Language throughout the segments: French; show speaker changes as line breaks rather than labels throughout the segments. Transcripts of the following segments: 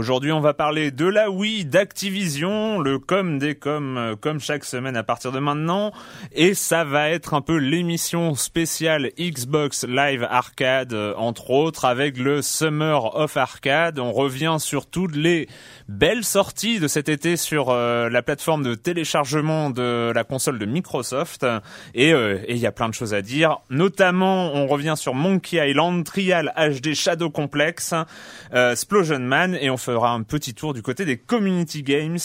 Aujourd'hui, on va parler de la Wii, d'Activision, le com des com, euh, comme chaque semaine à partir de maintenant. Et ça va être un peu l'émission spéciale Xbox Live Arcade, euh, entre autres, avec le Summer of Arcade. On revient sur toutes les belles sorties de cet été sur euh, la plateforme de téléchargement de la console de Microsoft. Et il y a plein de choses à dire. Notamment, on revient sur Monkey Island, Trial HD Shadow Complex, Splosion Man, et on fera un petit tour du côté des Community Games.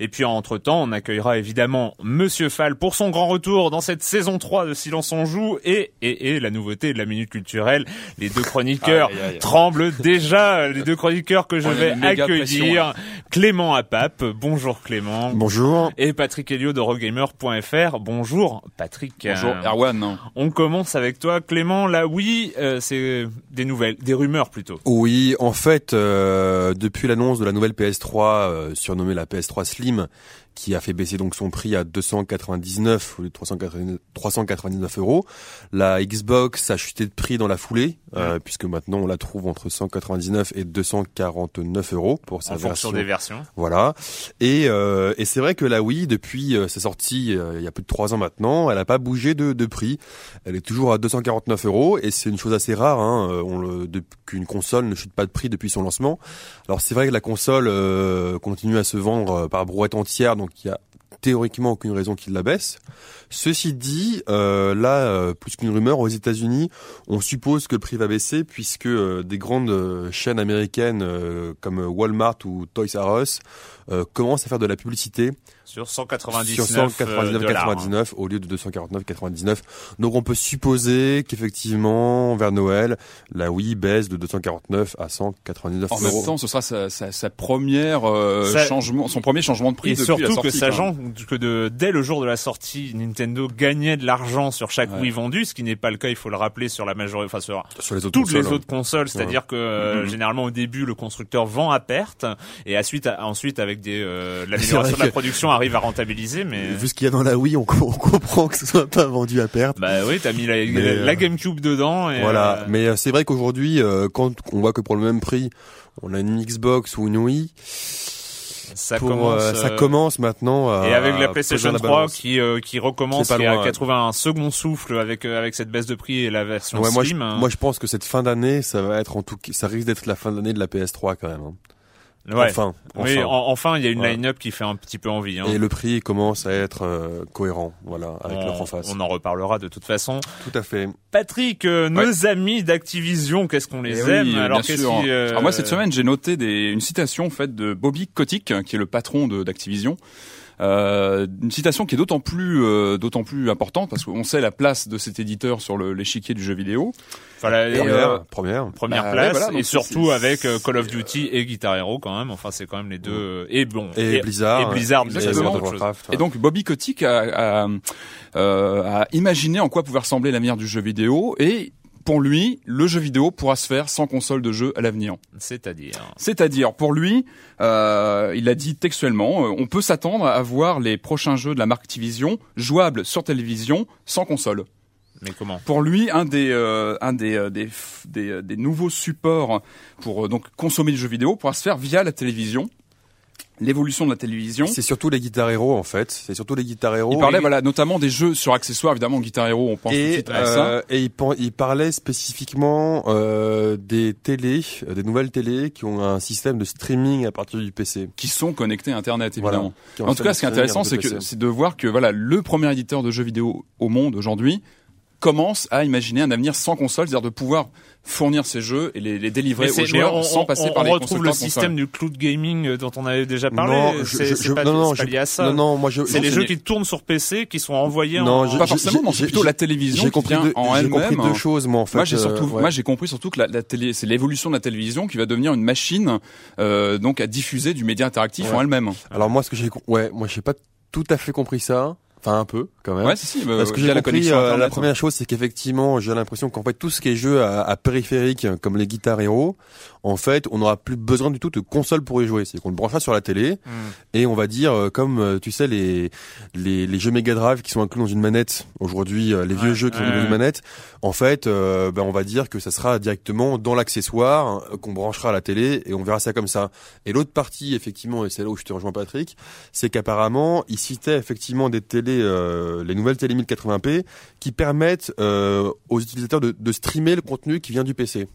Et puis entre-temps, on accueillera évidemment Monsieur Fall pour son grand retour dans cette saison 3 de Silence on joue et, et, et la nouveauté de la Minute Culturelle. Les deux chroniqueurs tremblent déjà, les deux chroniqueurs que je vais accueillir. Hein. Clément Apap, bonjour Clément.
Bonjour.
Et Patrick Helio de Rogamer.fr, bonjour Patrick.
Bonjour Erwan.
On commence avec toi Clément, là oui, euh, c'est des nouvelles, des rumeurs plutôt.
Oui, en fait, euh, depuis l'annonce de la nouvelle PS3 euh, surnommée la PS3 Slim, qui a fait baisser donc son prix à 299 au lieu de 399 euros. La Xbox a chuté de prix dans la foulée, euh, puisque maintenant on la trouve entre 199 et 249 euros pour sa
en
version.
des versions.
Voilà. Et, euh, et c'est vrai que la Wii, depuis euh, sa sortie euh, il y a plus de trois ans maintenant, elle n'a pas bougé de, de prix. Elle est toujours à 249 euros et c'est une chose assez rare hein, on qu'une console ne chute pas de prix depuis son lancement. Alors c'est vrai que la console continue à se vendre par brouette entière donc il y a théoriquement aucune raison qu'il la baisse. Ceci dit, euh, là, euh, plus qu'une rumeur, aux États-Unis, on suppose que le prix va baisser puisque euh, des grandes chaînes américaines comme Walmart ou Toys R Us commencent à faire de la publicité
sur 199 sur 199
au lieu de 249,99. Donc on peut supposer qu'effectivement vers Noël, la Wii baisse de 249 à 199
euros. En même temps, ce sera sa, sa, sa première changement, son premier changement de prix
et
depuis
surtout
la sortie.
que sachant que de, dès le jour de la sortie, Nintendo gagnait de l'argent sur chaque Wii vendu, ce qui n'est pas le cas, il faut le rappeler, sur la majorité, enfin sur,
sur les
toutes
les
hein. autres consoles, c'est-à-dire que euh, mm-hmm. généralement au début le constructeur vend à perte et ensuite, ensuite avec des euh, l'amélioration de la production arrive à rentabiliser. Mais
vu ce qu'il y a dans la Wii, on, comprend que ce soit pas vendu à perte.
Bah oui, t'as mis la, la, GameCube dedans. Et
voilà, euh, mais c'est vrai qu'aujourd'hui, quand on voit que pour le même prix, on a une Xbox ou une Wii
ça
pour,
commence,
euh, ça commence maintenant. À,
et avec la PlayStation 3 qui euh, qui recommence, qui, a, trouvé un second souffle avec euh, avec cette baisse de prix et la version
ouais,
Slim.
Moi je, moi je, pense que cette fin d'année, ça va être en tout, ça risque d'être la fin d'année de la PS3 quand même. Hein.
Ouais. Enfin, Oui, enfin, il y a une line-up qui fait un petit peu envie. Hein.
Et le prix commence à être euh, cohérent, voilà, avec
on,
en face.
On en reparlera de toute façon.
Tout à fait.
Patrick, euh, nos amis d'Activision, qu'est-ce qu'on les
eh
aime
Alors, qu'est-ce qui, euh... Alors moi, cette semaine, j'ai noté des, une citation faite de Bobby Kotick, qui est le patron d'Activision. Euh, une citation qui est d'autant plus euh, d'autant plus importante parce qu'on sait la place de cet éditeur sur l'échiquier du jeu vidéo.
Voilà, euh, première,
première, bah, place et surtout avec euh, Call of Duty et Guitar Hero quand même. Enfin, c'est quand même les deux et bon
et, Blizzard
et Blizzard,
et, et donc Bobby Kotick a, a, a imaginé en quoi pouvait ressembler l'avenir du jeu vidéo et pour lui, le jeu vidéo pourra se faire sans console de jeu à l'avenir.
C'est-à-dire
C'est-à-dire, pour lui, euh, il a dit textuellement, euh, on peut s'attendre à voir les prochains jeux de la marque Activision jouables sur télévision sans console.
Mais comment?
Pour lui, un des euh, un des, des, des, des nouveaux supports pour donc consommer du jeu vidéo pourra se faire via la télévision l'évolution de la télévision.
C'est surtout les Guitar Hero en fait. C'est surtout les Guitar Hero.
Il parlait voilà notamment des jeux sur accessoires évidemment Guitar Hero on pense
et,
tout à ça.
Euh, et il, il, parlait spécifiquement euh, des télés, euh, des nouvelles télés qui ont un système de streaming à partir du PC,
qui sont connectés à Internet évidemment. en tout cas, ce qui est intéressant, c'est que c'est de voir que voilà le premier éditeur de jeux vidéo au monde aujourd'hui commence à imaginer un avenir sans console, c'est-à-dire de pouvoir fournir ces jeux et les, les délivrer aux joueurs sans passer
on,
par les
On retrouve le système du cloud gaming euh, dont on avait déjà parlé.
Non, je-
c'est pas,
non, non,
c'est pas lié à ça.
non, non, moi je,
c'est les jeux qui tournent sur PC qui sont envoyés
Non,
en.
je-
Pas
j'ai-
forcément, c'est plutôt
j'ai-
la télévision
j'ai
qui
compris
vient
deux,
en
j'ai compris
elle-même.
deux choses, moi en fait.
Moi j'ai surtout,
euh, ouais.
moi j'ai compris surtout que la, la télé, c'est l'évolution de la télévision qui va devenir une machine euh, donc à diffuser du média interactif
Ouais.
en elle-même.
Alors moi, ce que j'ai, ouais, moi j'ai pas tout à fait compris ça. Enfin un peu quand même.
Ouais, si, si. bah,
Parce que j'ai compris, euh, la première chose, c'est qu'effectivement, j'ai l'impression qu'en fait, tout ce qui est jeu à, à périphérique, comme les guitares héros, en fait, on n'aura plus besoin du tout de console pour y jouer. C'est qu'on le branchera sur la télé,
Hmm.
et on va dire, euh, comme, euh, tu sais, les, les, les jeux Mega Drive qui sont inclus dans une manette, aujourd'hui, les vieux jeux qui sont
ouais,
dans une manette, en fait, euh, ben, on va dire que ça sera directement dans l'accessoire, hein, qu'on branchera à la télé, et on verra ça comme ça. Et l'autre partie, effectivement, et c'est là où je te rejoins Patrick, c'est qu'apparemment, il citait effectivement des télés, euh, les nouvelles télé 1080p, qui permettent euh, aux utilisateurs de, de streamer le contenu qui vient du PC.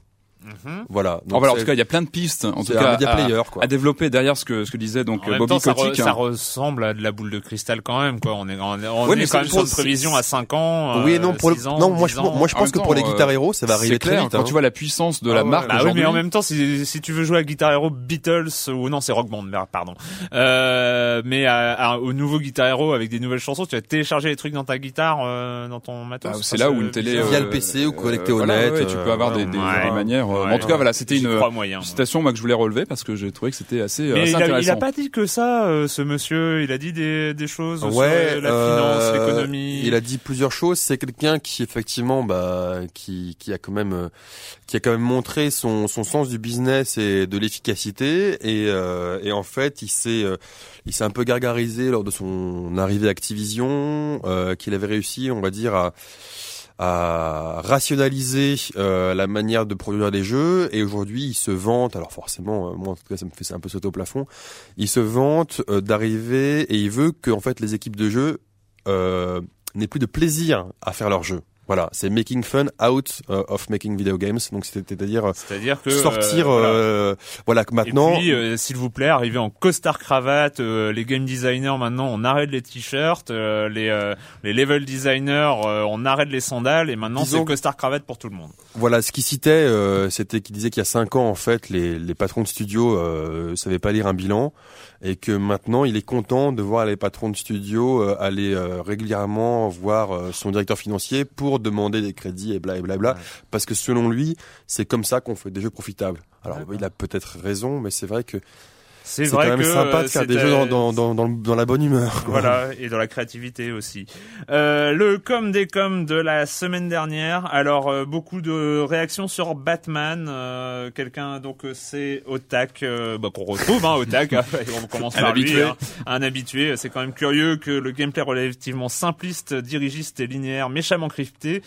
Mhm.
Voilà.
Alors, voilà, en tout cas, il y a plein de pistes, en tout cas,
media
à,
player, quoi.
à développer derrière ce que ce que disait donc
En même
Bobby
temps, ça, re-
Kotick.
ça ressemble à de la boule de cristal quand même, quoi. On est, on est, on
Ouais,
est quand même sur une prévision à 5 ans.
oui et
euh,
non pour le,
6 ans,
non moi
10
je, moi je
En
pense que pour les
euh,
héros ça va arriver
C'est
très
clair,
vite.
quand
hein.
tu vois la puissance de
Ah
la
ouais.
marque
Bah oui, mais en même temps, si, si tu veux jouer à Guitar Hero Beatles ou non, c'est Rock Band, pardon. Euh, mais à- à- au nouveau Guitar Hero avec des nouvelles chansons, tu vas télécharger les trucs dans ta guitare, euh, dans ton matos.
Ah, c'est là où une télé.
Via le PC ou connecté
euh,
au
voilà,
net,
tu peux avoir des manières. Euh,
Ouais,
en tout cas, voilà, c'était une
moyen,
citation moi que je voulais relever parce que j'ai trouvé que c'était assez, euh,
Mais
assez
il a, il
intéressant.
a pas dit que ça, euh, ce monsieur. Il a dit des, des choses sur
Ouais,
la finance, l'économie.
Il a dit plusieurs choses. C'est quelqu'un qui effectivement, bah, qui, qui a quand même, qui a quand même montré son, son sens du business et de l'efficacité. Et, euh, et en fait, il s'est, il s'est un peu gargarisé lors de son arrivée à Activision, euh, qu'il avait réussi, on va dire, à à rationaliser euh, la manière de produire des jeux. Et aujourd'hui il se vante alors forcément euh, moi en tout cas ça me fait un peu sauter au plafond. Il se vante euh, d'arriver et il veut que en fait les équipes de jeu euh, n'aient plus de plaisir à faire leur jeu voilà c'est making fun out euh, of making video games donc c'est-à-dire euh,
C'est-à-dire que
sortir
euh, voilà.
euh, voilà que maintenant
Et puis, euh, s'il vous plaît, arrivez en costard cravate. euh, les game designers maintenant, on arrête les t-shirts. euh, les euh, les level designers, euh, on arrête les sandales. Et maintenant,
Disons
c'est costard cravate pour tout le monde.
Voilà, ce qu'il citait, euh, c'était qu'il disait qu'il y a cinq ans, en fait, les, les patrons de studio euh, savaient pas lire un bilan, et que maintenant, il est content de voir les patrons de studio euh, aller euh, régulièrement voir euh, son directeur financier pour demander des crédits et bla et bla, bla,
Ouais.
parce que selon lui, c'est comme ça qu'on fait des jeux profitables. Alors, il a peut-être raison, mais c'est vrai que
C'est vrai
quand même
que
sympa de faire des jeux dans, dans, dans, dans, la bonne humeur. quoi.
Voilà, et dans la créativité aussi. Euh, le com des com de la semaine dernière. Alors euh, beaucoup de réactions sur Batman. Euh, Quelqu'un donc euh, c'est Otak euh, bah, qu'on retrouve hein, Otak. on commence
Un
par lui,
habitué.
hein. un habitué. C'est quand même curieux que le gameplay relativement simpliste, dirigiste et linéaire, méchamment crypté.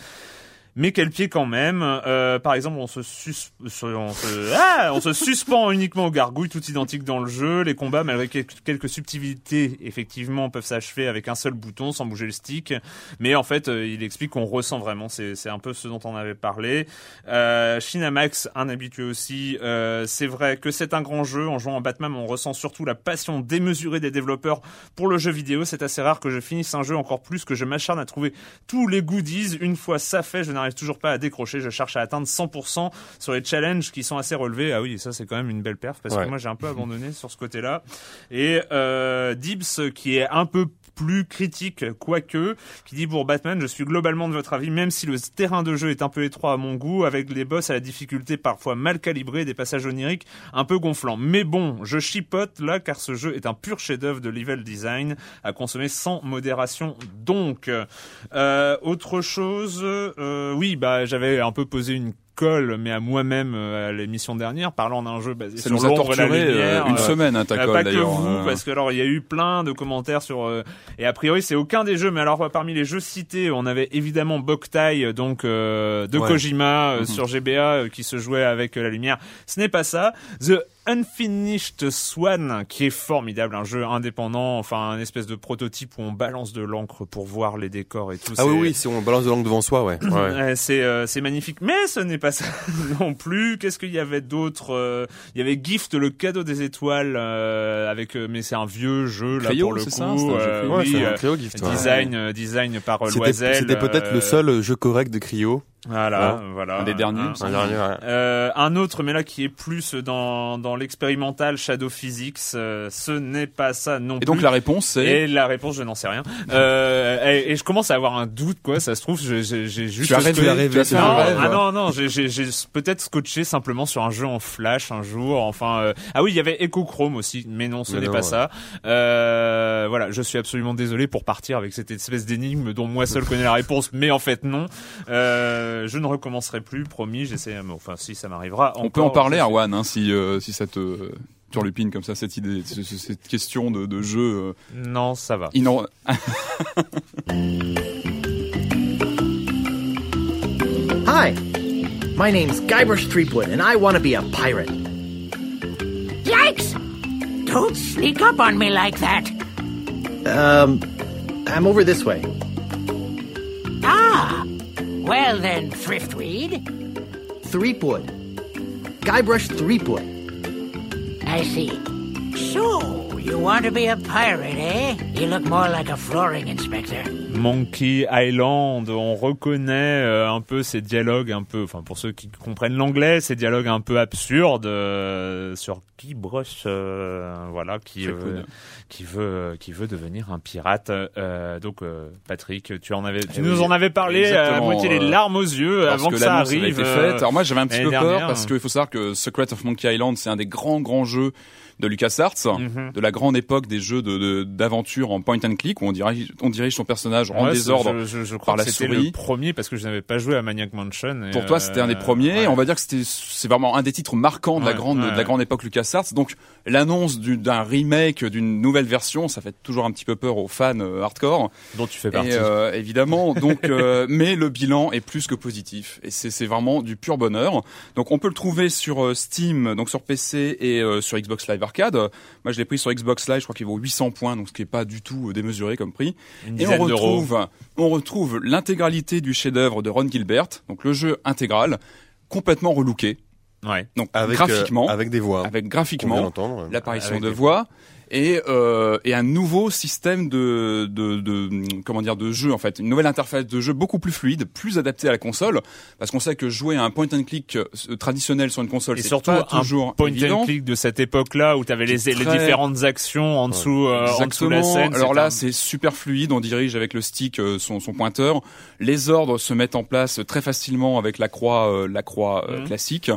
Mais quel pied quand même. Euh, par exemple, on se, sus- on, se... Ah on se suspend uniquement aux gargouilles, tout identique dans le jeu. Les combats, malgré quel- quelques subtilités, effectivement, peuvent s'achever avec un seul bouton, sans bouger le stick. Mais en fait, euh, il explique qu'on ressent vraiment. C'est c'est un peu ce dont on avait parlé. Euh, Shinamax, un habitué aussi. Euh, c'est vrai que c'est un grand jeu. En jouant en Batman, on ressent surtout la passion démesurée des développeurs pour le jeu vidéo. C'est assez rare que je finisse un jeu encore plus que je m'acharne à trouver tous les goodies. Une fois ça fait, je n'arrive toujours pas à décrocher. Je cherche à atteindre 100% sur les challenges qui sont assez relevés. Ah oui, ça c'est quand même une belle perf parce
Ouais.
que moi j'ai un peu abandonné sur ce côté-là. Et euh, Dibs qui est un peu plus critique, quoique, qui dit pour Batman, je suis globalement de votre avis, même si le terrain de jeu est un peu étroit à mon goût, avec les boss à la difficulté parfois mal calibrée, des passages oniriques un peu gonflants. Mais bon, je chipote là car ce jeu est un pur chef-d'œuvre de level design à consommer sans modération. Donc, euh, autre chose, euh, oui, bah j'avais un peu posé une colle, mais à moi-même euh, à l'émission dernière, parlant d'un jeu basé
Ça
sur l'ombre et la
euh,
lumière.
une
euh,
semaine, hein, ta colle
pas que vous,
euh.
parce que alors il y a eu plein de commentaires sur euh, et a priori c'est aucun des jeux, mais alors parmi les jeux cités, on avait évidemment Boktai donc euh, de
Ouais.
Kojima euh,
Mhm.
sur GBA euh, qui se jouait avec la lumière. Ce n'est pas ça. The Unfinished Swan, qui est formidable, un jeu indépendant, enfin un espèce de prototype où on balance de l'encre pour voir les décors et tout.
Ah oui, oui, si on balance de l'encre devant soi, ouais. ouais.
c'est euh, c'est magnifique, mais ce n'est pas ça non plus. Qu'est-ce qu'il y avait d'autre euh, Il y avait Gift, le cadeau des étoiles, euh, avec mais c'est un vieux jeu là pour le coup.
Ça, un
oui,
Cryo Gift.
Design, design par Loisel.
C'était peut-être le seul jeu correct de Cryo.
Voilà, voilà.
Un des derniers.
Un, un, euh, un, autre, mais là qui est plus dans dans l'expérimental Shadow Physics. Euh, ce n'est pas ça non plus.
Et donc la réponse c'est.
Et la réponse, je n'en sais rien. euh, et, et, je commence à avoir un doute, quoi. Ça se trouve, j'ai juste.
Tu as rêvé, tu as rêvé,
tu as non, rêve. Ah non, non, j'ai peut-être scotché simplement sur un jeu en Flash un jour. Enfin, euh... ah oui, il y avait Echo Chrome aussi, mais non, ce n'est pas ouais. ça. Euh, voilà, je suis absolument désolé pour partir avec cette espèce d'énigme dont moi seul connais la réponse, mais en fait non. Euh, je ne recommencerai plus, promis. J'essaie, enfin si ça m'arrivera.
On peut en parler, Arwan, hein, si euh, si ça te turlupine comme ça cette idée, cette question de, de jeu. Euh...
Non, ça va.
Inno...
Hi, my name's Guybrush Threepwood, and I want to be a pirate.
Yikes! Don't sneak up on me like that.
Um, I'm over this way.
Well then, Thriftweed.
Threepwood. Guybrush Threepwood.
I see. So, you want to be a pirate, eh? You look more like a flooring inspector.
Monkey Island, on reconnaît euh, un peu ces dialogues un peu, enfin pour ceux qui comprennent l'anglais, ces dialogues un peu absurdes euh, sur Guybrush, euh, voilà, qui euh, qui veut qui veut devenir un pirate. Euh, donc Patrick, tu en avais, tu
Eh
nous
oui,
en avais parlé à moitié les
euh,
larmes aux yeux avant
que
que, ça
avait
arrive.
été faite. Alors moi j'avais un petit peu peur parce qu'il faut savoir que Secret of Monkey Island c'est un des grands grands jeux de LucasArts,
Mhm.
de la grande époque des jeux de de- d'aventure en point and click où on dirige on dirige son personnage en
Ouais,
désordre.
Je, je, je crois
par
que
la
c'était
souris.
le premier parce que je n'avais pas joué à Maniac Mansion. et,
Pour toi, c'était un des
euh,
premiers.
ouais.
On va dire que c'était, c'est vraiment un des titres marquants de la grande, de la grande époque LucasArts. Donc, l'annonce du- d'un remake, d'une nouvelle version, ça fait toujours un petit peu peur aux fans euh, hardcore.
dont tu fais
Et,
partie.
euh, évidemment, donc, mais le bilan est plus que positif. Et c'est, vraiment du pur bonheur. Donc, on peut le trouver sur Steam, donc sur PC et sur Xbox Live Arcade. Moi, je l'ai pris sur Xbox Live. Je crois qu'il vaut 800 points, donc ce qui est pas du tout euh, démesuré comme prix.
Une
Et on retrouve, on retrouve l'intégralité du chef-d'œuvre de Ron Gilbert, donc le jeu intégral, complètement relooké.
Ouais.
Donc
Avec,
graphiquement,
euh, avec des voix.
avec graphiquement, l'apparition de voix et euh, et un nouveau système de, de de comment dire de jeu en fait, une nouvelle interface de jeu beaucoup plus fluide, plus adaptée à la console, parce qu'on sait que jouer à un point and click euh, traditionnel sur une console,
Et
c'est
surtout
pas
un
toujours
point
évident.
and click de cette époque-là où tu avais les, les différentes actions en dessous, euh, en dessous de la scène.
Alors là,
un-
c'est super fluide. On dirige avec le stick euh, son, son pointeur. Les ordres se mettent en place très facilement avec la croix, euh, la croix euh,
Mhm.
classique.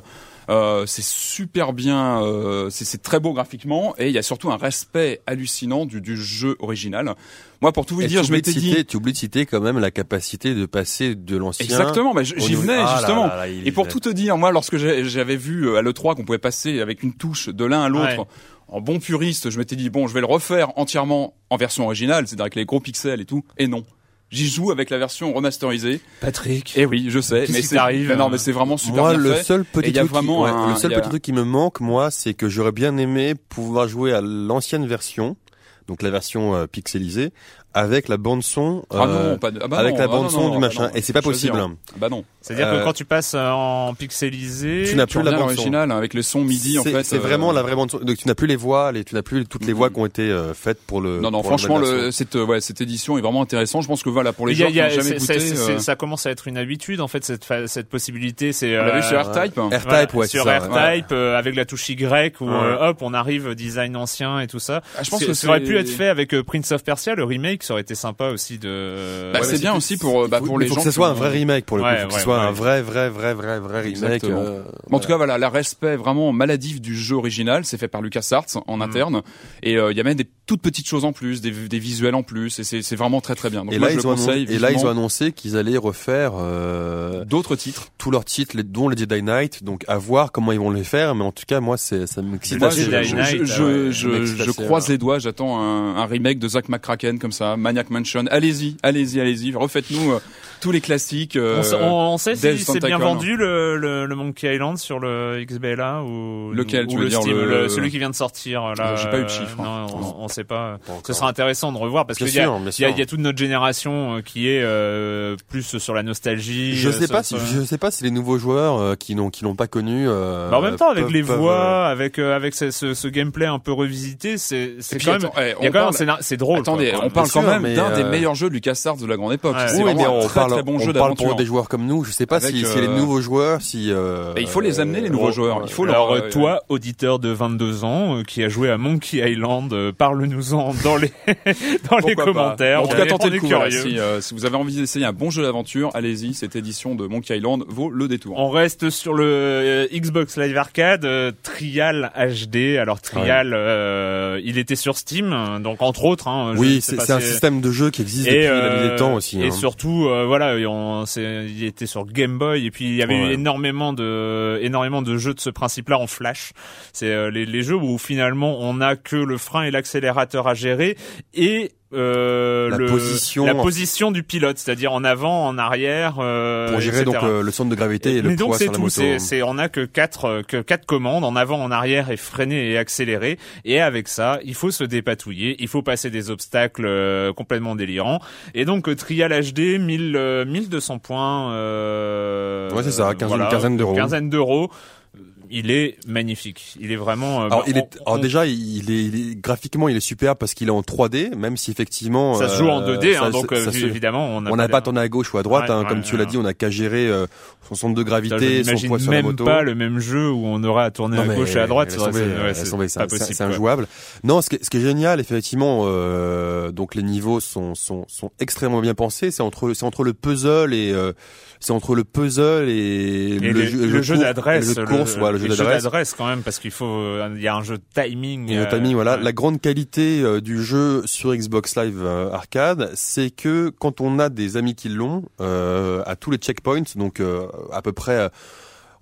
Euh, c'est super bien, euh, c'est c'est très beau graphiquement et il y a surtout un respect hallucinant du, du jeu original. Moi, pour tout vous
Et
dire,
tu
je
oublies de
m'étais dit
citer- Tu oublies de citer quand même la capacité de passer de l'ancien.
exactement, bah,
au
j'y venais
Ah
justement.
là là, il
Et pour tout te dire, moi, lorsque j'avais vu euh, à l'E3 qu'on pouvait passer avec une touche de l'un à l'autre,
Ouais.
en bon puriste, je m'étais dit, bon, je vais le refaire entièrement en version originale, c'est-à-dire avec les gros pixels et tout. Et non. J'y joue avec la version remasterisée.
Patrick.
Et oui, je sais, mais c'est
t'arrive
mais non, mais c'est vraiment super
Moi,
bien
le
fait.
seul qui- ouais,
un-
le
a-
petit truc qui me manque, moi, c'est que j'aurais bien aimé pouvoir jouer à l'ancienne version, donc la version euh, pixelisée, avec la bande son,
Ah
euh,
non, pas de- ah bah
avec
non,
la
ah
bande
non,
son
non,
du
ah
machin.
non,
Et c'est pas possible.
Ah Bah non.
C'est-à-dire
Euh,
que quand tu passes euh, en pixelisé,
tu n'as plus la bande son.
l'original avec les sons MIDI en fait.
C'est
euh,
vraiment la vraie bande son. Donc tu n'as plus les voix, les, tu n'as plus toutes les voix qui ont été euh, faites pour le.
Non non, franchement le, cette euh, ouais, cette édition est vraiment intéressante. Je pense que voilà pour les gens qui n'ont jamais euh,
ça commence à être une habitude en fait cette cette possibilité. C'est
On l'a
euh,
vu sur R-Type.
R-Type,
voilà,
ouais, c'est
sur
ça,
R-Type euh, avec la touche Y où euh, hop on arrive euh, design ancien et tout ça.
Je pense que
ça aurait pu être fait avec euh, Prince of Persia le remake, ça aurait été sympa aussi de.
Bah,
Ouais,
c'est bien aussi pour euh, bah,
Faut-
pour
il
les
faut
gens.
que ce soit un vrai remake pour le coup.
Ouais,
que ce soit
ouais.
un vrai, vrai, vrai, vrai, vrai remake. Euh,
en tout cas, voilà, le respect vraiment maladif du jeu original, c'est fait par LucasArts en
Mm.
interne, et euh, il y a même des toutes petites choses en plus, des, des visuels en plus, et c'est c'est vraiment très très bien. Donc
et,
moi,
là,
je
ils
le conseille
et là, ils ont annoncé qu'ils allaient refaire euh,
d'autres titres.
tous leurs titres, dont les Jedi Knight. Donc à voir comment ils vont les faire, mais en tout cas, moi, c'est ça m'excite
je, je, je, croise les doigts, j'attends un, un remake de Zack McCracken comme ça, Maniac Mansion. Allez-y, allez-y, allez-y, refaites-nous euh, tous les classiques. euh,
On, sait- on- on sait
Death
si c'est bien
Tentacle.
vendu le, le, le Monkey Island sur le XBLA ou
Lequel,
ou
tu veux
le
dire,
Steam,
le-
celui qui vient de sortir là.
Euh, j'ai pas eu de chiffre, hein.
Non, on, on sait pas.
Pas
Ce sera intéressant de revoir parce qu'il y a, y, y toute notre génération qui est euh, plus sur la nostalgie.
Je sais pas si je sais pas si les nouveaux joueurs euh, qui n'ont qui l'ont pas connu. euh,
Bah, en même temps, avec
peuvent-
les
peuvent,
voix, avec euh, avec ce, ce, ce gameplay un peu revisité, c'est c'est
puis,
quand même.
attends, eh,
Il y a
on
quand même,
parle-
c'est drôle.
Attendez,
quoi,
on parle quand même d'un des
euh,
meilleurs jeux de LucasArts de la grande époque.
Ouais.
c'est
Oui,
vraiment
mais
un
on
très
parle,
très bon
on
jeu
parle pour
d'aventure.
des joueurs comme nous. Je sais pas
Avec,
si, si les
euh,
nouveaux joueurs, si. euh,
Et il faut les amener les nouveaux
euh,
joueurs. Il faut
Alors
leur,
euh, toi, auditeur de 22 ans, euh, qui a joué à Monkey Island, euh, parle-nous-en dans les dans les
Pourquoi pas.
commentaires.
En tout cas, tentez le coup.
curieux.
Si, euh, si vous avez envie d'essayer un bon jeu d'aventure, allez-y. Cette édition de Monkey Island vaut le détour.
On reste sur le euh, Xbox Live Arcade euh, Trial HD. Alors Trial, euh, il était sur Steam, euh, donc entre autres. Hein,
Oui, c'est un système de jeu qui existe
Et,
depuis
euh,
des temps aussi.
et
hein.
surtout, euh, voilà, on, il était sur Game Boy et puis il y avait eu énormément de, énormément de jeux de ce principe-là en flash. C'est euh, les, les jeux où finalement on n'a que le frein et l'accélérateur à gérer et euh,
La
le,
position,
la position du pilote, c'est-à-dire en avant, en arrière, euh,
pour gérer
etc.
donc euh, le centre de gravité et
Mais
le
donc
poids
c'est
sur la
tout,
moto.
c'est, c'est, on a que quatre, euh, que quatre commandes en avant, en arrière et freiner et accélérer. Et avec ça, il faut se dépatouiller, il faut passer des obstacles euh, complètement délirants. Et donc Trial HD, 1000, euh, 1200 points. Euh,
Ouais, c'est ça, quinzaine- une quinzaine d'euros.
Quinzaine d'euros. Il est magnifique. Il est vraiment. euh,
Alors,
bah,
il est,
on-
alors
on-
déjà, il est, il est graphiquement, il est super parce qu'il est en 3D, même si effectivement
ça se joue en
euh,
2D, hein,
ça-
donc euh,
ça se-
évidemment, on n'a
on n'a pas
les-
tourné à gauche ou à droite,
Ouais,
hein,
ouais,
comme tu l'as dit, on a qu'à gérer euh, son centre de gravité, son poids sur la
même
moto.
pas le même jeu où on aura à tourner
Non,
à gauche et à droite. c'est- pas
injouable. Non, ce qui, est- ce qui est génial, effectivement, euh, donc les niveaux sont, sont, sont extrêmement bien pensés. C'est entre, c'est entre le puzzle et euh, c'est entre le puzzle et, le, jeu,
d'adresse,
le course, le jeu d'adresse.
quand même, parce qu'il faut, euh, il y a un jeu de timing.
Et le
euh,
timing, voilà.
ouais.
La grande qualité euh, du jeu sur Xbox Live Arcade, c'est que quand on a des amis qui l'ont, euh, à tous les checkpoints, donc euh, à peu près,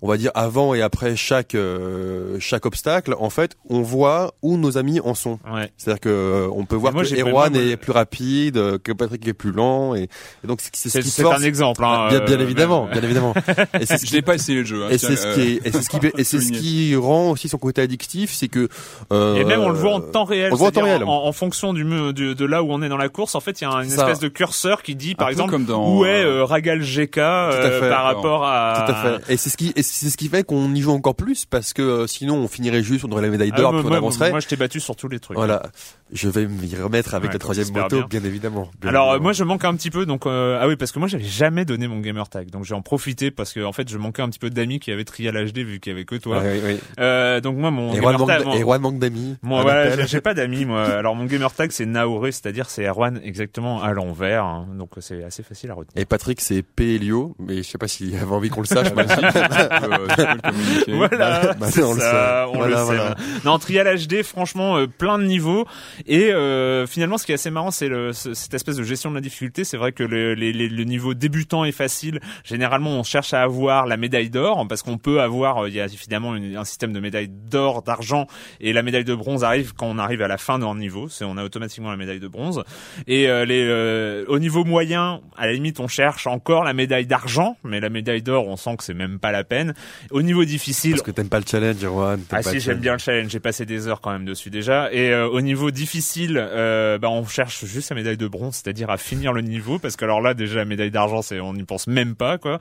on va dire avant et après chaque euh, chaque obstacle, en fait, on voit où nos amis en sont.
Ouais.
C'est-à-dire que euh, on peut voir
moi,
que Erwan est
moi,
plus rapide, euh, que Patrick est plus lent, et, et donc c'est c'est ce qui
c'est
force.
un exemple. Hein,
bien, bien
euh,
évidemment,
mais-
bien évidemment. Et c'est ce
Je n'ai pas essayé le jeu. hein,
et c'est ce
euh,
qui est, et c'est ce qui, et c'est ce
souligner.
qui rend aussi son côté addictif, c'est que euh,
Et même on le voit en temps réel,
on le voit en temps réel.
En, en fonction du, me- du- de là où on est dans la course. En fait, il y a une espèce de curseur qui dit, par exemple,
comme dans,
où est
euh,
euh, Ragal GK euh, par rapport à.
Tout à fait. Et c'est ce qui, et c'est ce qui fait qu'on y joue encore plus parce que euh, sinon on finirait juste, on aurait la médaille
Ah,
d'or
moi,
puis on
moi,
avancerait.
moi, je t'ai battu sur tous les trucs.
voilà. Je vais m'y remettre avec
Ouais,
la troisième moto,
bien.
bien, évidemment. Bien
Alors
évidemment.
moi je manque un petit peu donc euh, ah oui parce que moi j'avais jamais donné mon gamer tag donc j'ai en profité parce que en fait je manquais un petit peu d'amis qui avaient trié à l'HD vu qu'il y avait que toi.
Ouais, ouais, ouais.
Euh, donc moi mon
Et Erwan
gamer
manque,
tag, mon-
et Erwan manque d'amis.
Moi, voilà, j'ai- pas d'amis, moi. Alors, mon gamer tag, c'est Naoré, c'est-à-dire c'est Erwan exactement à l'envers. hein. Donc, c'est assez facile à retenir.
Et Patrick, c'est P. Elio, mais je sais pas s'il avait envie qu'on le sache.
peux, euh, tu peux le communiquer.
Voilà,
bah,
c'est
on le sait.
on
Voilà,
le sait.
voilà.
Non, Trial HD, franchement, euh, plein de niveaux. Et euh, finalement, ce qui est assez marrant, c'est cette espèce de gestion de la difficulté. C'est vrai que le, les- les- le niveau débutant est facile. Généralement, on cherche à avoir la médaille d'or parce qu'on peut avoir. euh, Il y a évidemment une- un système de médaille d'or, d'argent, et la médaille de bronze arrive quand on arrive à la fin d'un niveau. C'est on a automatiquement la médaille de bronze. Et euh, les, euh, au niveau moyen, à la limite, on cherche encore la médaille d'argent, mais la médaille d'or, on sent que c'est même pas la peine. Au niveau difficile,
Parce que t'aimes pas le challenge, Erwan.
ah si j'aime bien le challenge, j'ai passé des heures quand même dessus déjà. Et euh, au niveau difficile, euh, bah on cherche juste la médaille de bronze, c'est-à-dire à finir le niveau, parce que alors là déjà la médaille d'argent, c'est on n'y pense même pas quoi.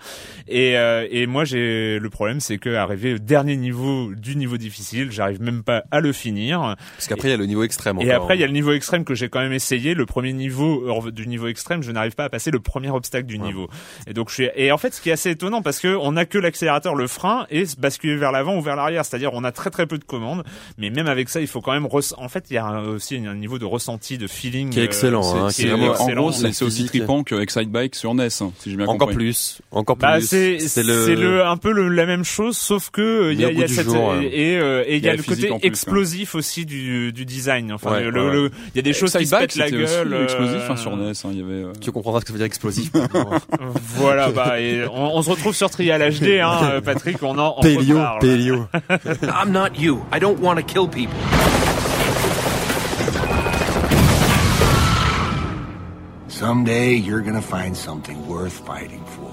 Et, euh, et moi j'ai le problème, c'est que arrivé au dernier niveau du niveau difficile, j'arrive même pas à le finir.
Parce qu'après, il y a le niveau extrême
Et après il y a le niveau extrême que j'ai quand même essayé. Le premier niveau du niveau extrême, je n'arrive pas à passer le premier obstacle du
Ouais.
niveau. Et donc je suis. Et en fait, ce qui est assez étonnant, parce que on a que l'accélérateur sur le frein et se basculer vers l'avant ou vers l'arrière. C'est-à-dire, on a très très peu de commandes, mais même avec ça, il faut quand même. En fait, il y a aussi un niveau de ressenti, de feeling
qui est excellent.
euh,
hein,
c'est-
qui est
c'est
vraiment-
excellent.
En gros, c'est aussi tripant que Excite Bike sur NES, hein, si j'ai bien
Encore
compris.
plus, encore
Bah,
plus.
c'est c'est le... un peu le, la même chose, sauf que euh, il y a, il y a cette
jour, hein.
et euh, et il y a
la
le côté
plus,
explosif aussi du du design. Enfin,
Ouais,
le,
ouais,
le- il y a des choses qui se pètent la gueule. euh,
explosif hein, sur NES. hein, il y avait. euh,
Tu comprendras ce que ça veut dire explosif.
Voilà, bah, et on, on se retrouve sur Trial HD, hein, euh, Patrick, on en, on
Pélio,
reparle.
Pélio.
I'm not you. I don't want to kill people.
Someday you're gonna find something worth fighting for.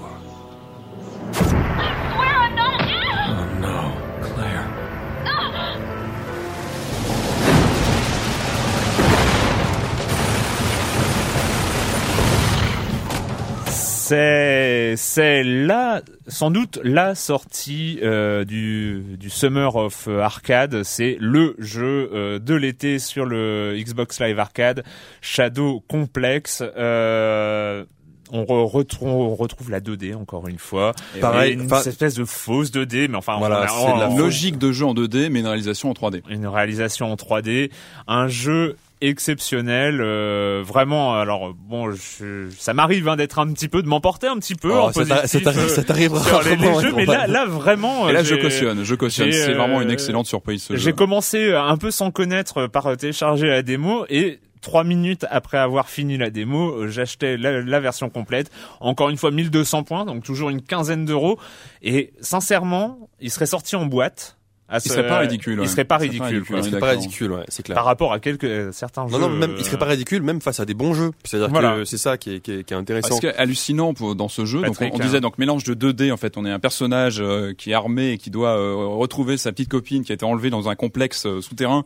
C'est c'est là sans doute la sortie euh, du du Summer of Arcade, c'est le jeu euh, de l'été sur le Xbox Live Arcade, Shadow Complex. Euh, on, re- retrouve, on retrouve la 2D encore une fois. Et
Pareil,
une espèce de fausse 2D, mais enfin
Voilà, c'est la.
Logique de jeu en 2D, mais une réalisation en 3D.
une réalisation en 3D, un jeu exceptionnel, euh, vraiment. Alors bon, je, ça m'arrive hein, d'être un petit peu, de m'emporter un petit peu
Oh,
en
ça t'arrive-
euh,
rarement,
jeux, mais là, là vraiment.
Et là, je cautionne, je cautionne. C'est vraiment une
euh,
excellente surprise ce.
J'ai commencé un peu sans connaître euh, par télécharger la démo et trois minutes après avoir fini la démo, j'achetais la, la version complète. Encore une fois, 1200 points, donc toujours une quinzaine d'euros. Et sincèrement, il serait sorti en boîte. À
Il
ce-
serait pas ridicule,
Il
ouais.
serait pas
Il serait pas
ridicule.
ouais.
C'est pas ridicule, ouais, c'est clair.
Par rapport à quelques euh, certains
Non,
jeux.
non, même, il serait pas
euh,
ridicule, même face à des bons jeux. C'est-à-dire
Voilà.
que c'est ça qui est, qui est, qui est intéressant.
Parce que hallucinant pour, dans ce jeu, donc on
hein.
disait donc mélange de 2D en fait. On est un personnage euh, qui est armé et qui doit euh, retrouver sa petite copine qui a été enlevée dans un complexe euh, souterrain.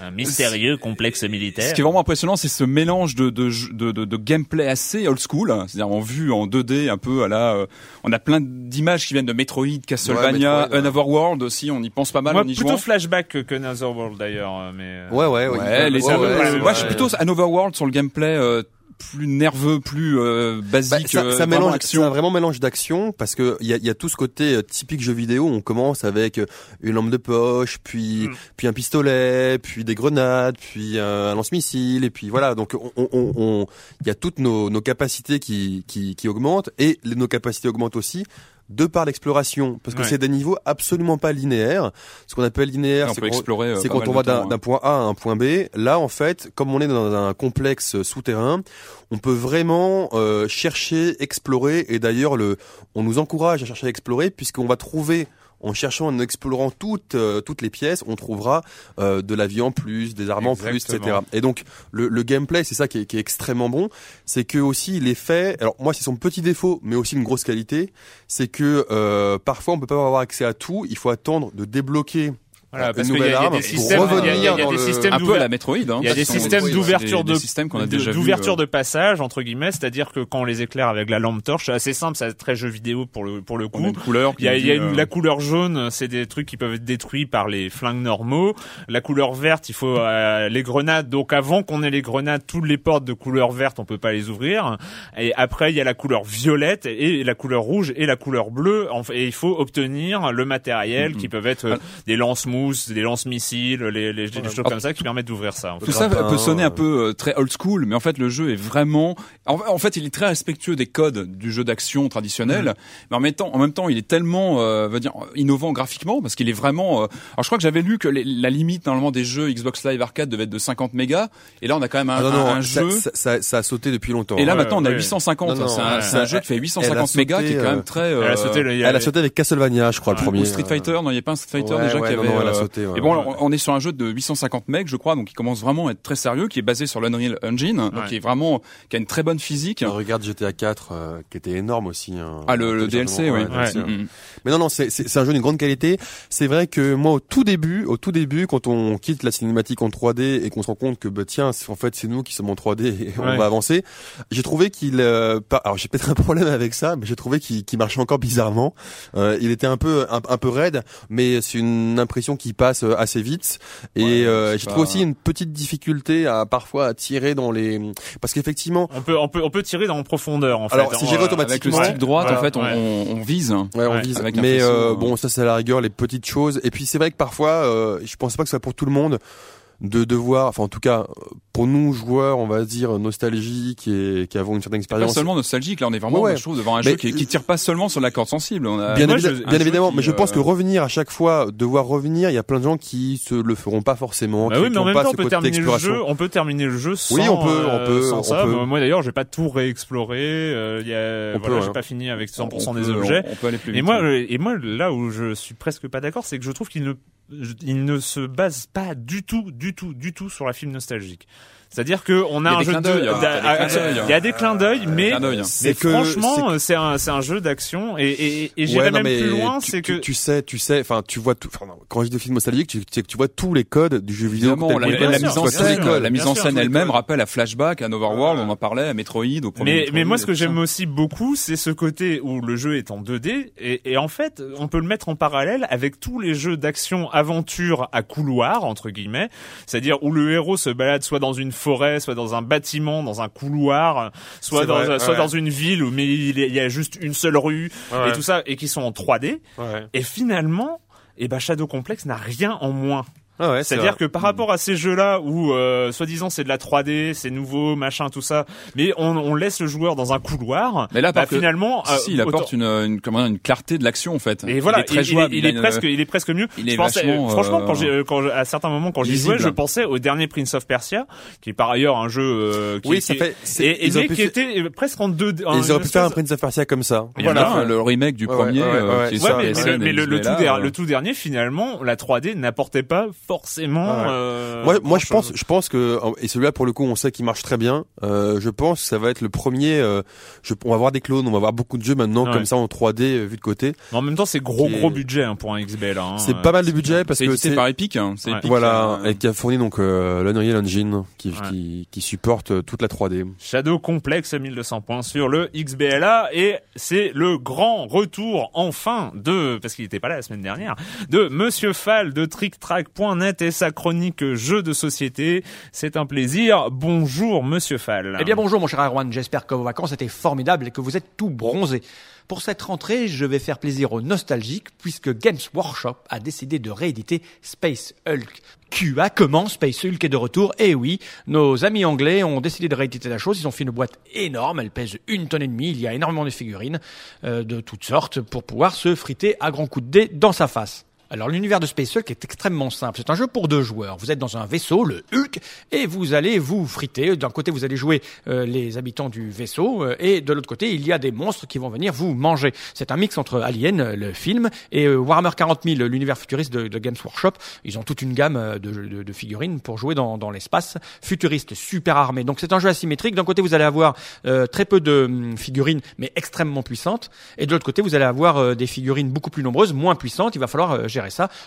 Un mystérieux complexe militaire.
Ce qui est vraiment impressionnant, c'est ce mélange de, de, de, de, de gameplay assez old school, hein. c'est-à-dire en vue en 2D, un peu à la. euh, on a plein d'images qui viennent de Metroid, Castlevania,
Metroid, ouais.
Another World aussi. On y pense pas mal
Moi,
en y
plutôt
jouant.
flashback que, que Another World d'ailleurs, euh, mais. euh,
Ouais, ouais, ouais.
Ouais, les
ouais,
moi, je suis plutôt Another World sur le gameplay euh, plus nerveux, plus euh,
Bah,
basique,
ça,
euh,
ça mélange,
action.
c'est un vraiment mélange d'action parce que il y a, y a tout ce côté euh, typique jeu vidéo. On commence avec euh, une lampe de poche, puis
Mm.
puis un pistolet, puis des grenades, puis un lance-missile, et puis voilà. Donc on, on, on- y a toutes nos, nos capacités qui, qui qui augmentent et nos capacités augmentent aussi de par l'exploration parce que
Ouais.
c'est des niveaux absolument pas linéaires. Ce qu'on appelle linéaire, c'est
euh,
quand on va d'un
temps,
d'un point A à un point B. Là, en fait, comme on est dans un complexe souterrain, on peut vraiment euh, chercher, explorer. Et d'ailleurs, le, on nous encourage à chercher à explorer puisqu'on va trouver en cherchant, en explorant toutes euh, toutes les pièces, on trouvera euh, de la vie en plus, des armes en plus, etc. Et donc le, le gameplay, c'est ça qui est, qui est extrêmement bon, c'est que aussi il est fait. Alors moi, c'est son petit défaut, mais aussi une grosse qualité, c'est que euh, parfois on peut pas avoir accès à tout. Il faut attendre de débloquer
Voilà, parce qu'il y a-
nouvelle
il y a
arme
des systèmes, il y a- des systèmes
Un peu à
d'ouverture.
la Metroid. Hein,
Il y a des
Ce sont
systèmes
des-
d'ouverture
des-
de
des systèmes qu'on a déjà vus,
d'ouverture
euh,
de passage entre guillemets, c'est-à-dire que quand on les éclaire avec la lampe torche, c'est assez simple, c'est très jeu vidéo pour le pour le coup.
une couleur.
Il y a, il y a une-
euh,
la couleur jaune, c'est des trucs qui peuvent être détruits par les flingues normaux. La couleur verte, il faut euh, les grenades. Donc avant qu'on ait les grenades, toutes les portes de couleur verte, on peut pas les ouvrir. Et après, il y a la couleur violette et la couleur rouge et la couleur bleue. En fait, Et il faut obtenir le matériel
Mhm.
qui peuvent être euh, des lance-mousses, des lance-missiles, les, les, des choses comme ça qui permettent d'ouvrir ça. en fait.
Tout ça peut sonner un peu euh, très old school, mais en fait le jeu est vraiment, en, fait il est très respectueux des codes du jeu d'action traditionnel,
Mhm.
mais en même temps, en même temps il est tellement, euh, va dire, innovant graphiquement parce qu'il est vraiment. euh, alors je crois que j'avais lu que les- la limite normalement des jeux Xbox Live Arcade devait être de 50 mégas, et là on a quand même un,
Ah non, non,
un- un
ça,
jeu.
ça, ça- ça a sauté depuis longtemps.
Et là maintenant on a
ouais.
850.
Non, non,
c'est un,
ouais.
c'est un jeu qui fait
Elle a
850 mégas, qui est quand même
euh,
très.
Elle a sauté y
avec Castlevania, je crois, le premier.
ou Street Fighter, non, il n'y a pas un Street Fighter déjà qui avait.
A
euh,
sauté, ouais.
Et bon, on- on est sur un jeu de 850 mecs, je crois, donc qui commence vraiment à être très sérieux, qui est basé sur l'Unreal Engine, donc qui est vraiment, qui a une très bonne physique.
Regarde GTA 4, euh, qui était énorme aussi. hein.
Ah le, le DLC, oui.
DLC.
Mm.
Mais non, non, c'est c'est- c'est un jeu d'une grande qualité. C'est vrai que moi, au tout début, au tout début, quand on quitte la cinématique en 3D et qu'on se rend compte que bah, tiens, c'est- en fait, c'est nous qui sommes en 3D et on
Ouais.
va avancer, j'ai trouvé qu'il, euh, pas- alors j'ai peut-être un problème avec ça, mais j'ai trouvé qu'il qu'il marchait encore bizarrement. Euh, il était un peu, un, un peu raide, mais c'est une impression qui passe euh, assez vite. Et
Ouais,
euh,
pas-
trouve aussi une petite difficulté à parfois à tirer dans les, parce qu'effectivement,
On peut, on peut, on peut tirer dans profondeur en fait.
Alors, c'est géré
Euh,
automatiquement.
Avec le stick droit,
Voilà,
en fait, on,
ouais.
on, on vise.
Ouais, on vise.
avec
Mais
faisceau,
euh,
hein.
bon, ça c'est à la rigueur les petites choses. Et puis c'est vrai que parfois, euh, je pense pas que ce soit pour tout le monde de devoir, enfin en tout cas pour nous joueurs, on va dire nostalgiques et qui avons une certaine
Pas
expérience.
seulement nostalgique, là on est vraiment,
Ouais.
je trouve, devant un
Mais-
jeu qui, qui tire pas seulement sur la corde sensible. On a,
Bien,
moi,
évi-
je-
bien
un jeu
évidemment,
qui,
mais je pense
euh,
que revenir à chaque fois, devoir revenir, il y a plein de gens qui se le feront pas forcément.
Bah
qui
oui, mais en même
pas
temps, on peut terminer le jeu. On peut terminer le jeu sans.
Oui, on peut, on
euh,
peut,
sans
on
ça.
peut.
Moi, moi, d'ailleurs, j'ai pas tout réexploré. Euh, il y a,
On
voilà,
peut,
j'ai
ouais.
pas fini avec 100%
on
des
peut-
objets.
On, on peut aller plus
Et
vite.
moi,
ouais.
euh, et moi, là où je suis presque pas d'accord, c'est que je trouve qu'il ne, il ne se base pas du tout, du tout, du tout sur la film nostalgique. C'est-à-dire que on a
a
un jeu
d'œil, hein. Il y a des clins d'œil.
il y a des clins d'œil, mais
C'est que-
franchement, c'est un, c'est un jeu d'action et, et, et
non,
même plus loin,
tu,
c'est que
tu sais, tu sais, enfin, tu vois tout. Quand je dis de film nostalgique, tu, tu sais que tu vois tous les codes du jeu vidéo.
La, mise en scène, la mise en elle-même rappelle à Flashback, à Overworld, on en parlait, à Metroid, au premier.
Mais, mais moi, ce que j'aime aussi beaucoup, c'est ce côté où le jeu est en 2D et, et en fait, on peut le mettre en parallèle avec tous les jeux d'action aventure à couloir entre guillemets, c'est-à-dire où le héros se balade soit dans une forêt, soit dans un bâtiment, dans un couloir, soit dans
vrai,
soit
ouais.
dans une ville où mais il y a- juste une seule rue
Ouais.
et tout ça et qui sont en 3D.
Ouais.
Et finalement, eh ben Shadow Complex n'a rien en moins.
Ah ouais,
C'est-à-dire que par rapport à ces jeux-là où euh, soi-disant c'est de la 3D, c'est nouveau, machin, tout ça, mais on, on laisse le joueur dans un couloir.
Mais là,
bah,
par que-
finalement,
Si, si, il
euh,
apporte
autant-
une, une, comment une clarté de l'action en fait.
Et voilà,
il est très
il,
jouable.
il est,
a une-
presque, il est presque mieux.
il
Je
est
pensais,
vachement,
franchement,
euh,
quand j'ai, quand à certains moments, quand j'y jouais, je pensais au dernier Prince of Persia, qui est par ailleurs un jeu euh, qui,
Oui,
qui-
ça fait. c'est-
et, qui
faire-
était presque en deux.
ils auraient pu faire un Prince of Persia comme ça.
En
voilà.
le remake du premier euh,
mais,
euh,
le tout dernier, finalement, la 3D n'apportait pas forcément.
Ouais.
euh,
Moi, moi, je pense, je pense que et celui-là pour le coup, on sait qu'il marche très bien. Euh, je pense que ça va être le premier. euh, je, on va avoir des clones, on va avoir beaucoup de jeux maintenant
Ouais.
comme ça en 3D euh, vu de côté.
Mais en même temps, c'est gros gros budget hein, pour un XBL. Hein.
c'est pas mal de budget parce que c'est
par Epic. hein, c'est
Ouais.
Epic,
voilà
euh,
et qui a fourni donc euh, l'Unreal Engine qui,
Ouais.
qui qui supporte euh, toute la 3D.
Shadow Complex 1200 points sur le XBLA et c'est le grand retour enfin de parce qu'il n'était pas là la semaine dernière de Monsieur Fall de Et sa chronique jeux de société. C'est un plaisir. Bonjour Monsieur Fall.
Eh bien bonjour mon cher Erwan, j'espère que vos vacances étaient formidables et que vous êtes tout bronzé. Pour cette rentrée, je vais faire plaisir aux nostalgiques puisque Games Workshop a décidé de rééditer Space Hulk. QA, comment Space Hulk est de retour Et oui, nos amis anglais ont décidé de rééditer la chose. Ils ont fait une boîte énorme, elle pèse une tonne et demie. Il y a énormément de figurines euh, de toutes sortes pour pouvoir se friter à grands coups de dés dans sa face. Alors l'univers de Space Hulk est extrêmement simple. C'est un jeu pour deux joueurs. Vous êtes dans un vaisseau, le Hulk, et vous allez vous friter. D'un côté, vous allez jouer euh, les habitants du vaisseau, euh, et de l'autre côté, il y a des monstres qui vont venir vous manger. C'est un mix entre Alien, euh, le film, et euh, Warhammer 40 000, l'univers futuriste de, Games Workshop. Ils ont toute une gamme euh, de, de- de figurines pour jouer dans, dans l'espace futuriste, super armé. Donc c'est un jeu asymétrique. D'un côté, vous allez avoir euh, très peu de hum, figurines, mais extrêmement puissantes, et de l'autre côté, vous allez avoir des figurines beaucoup plus nombreuses, moins puissantes. Il va falloir euh,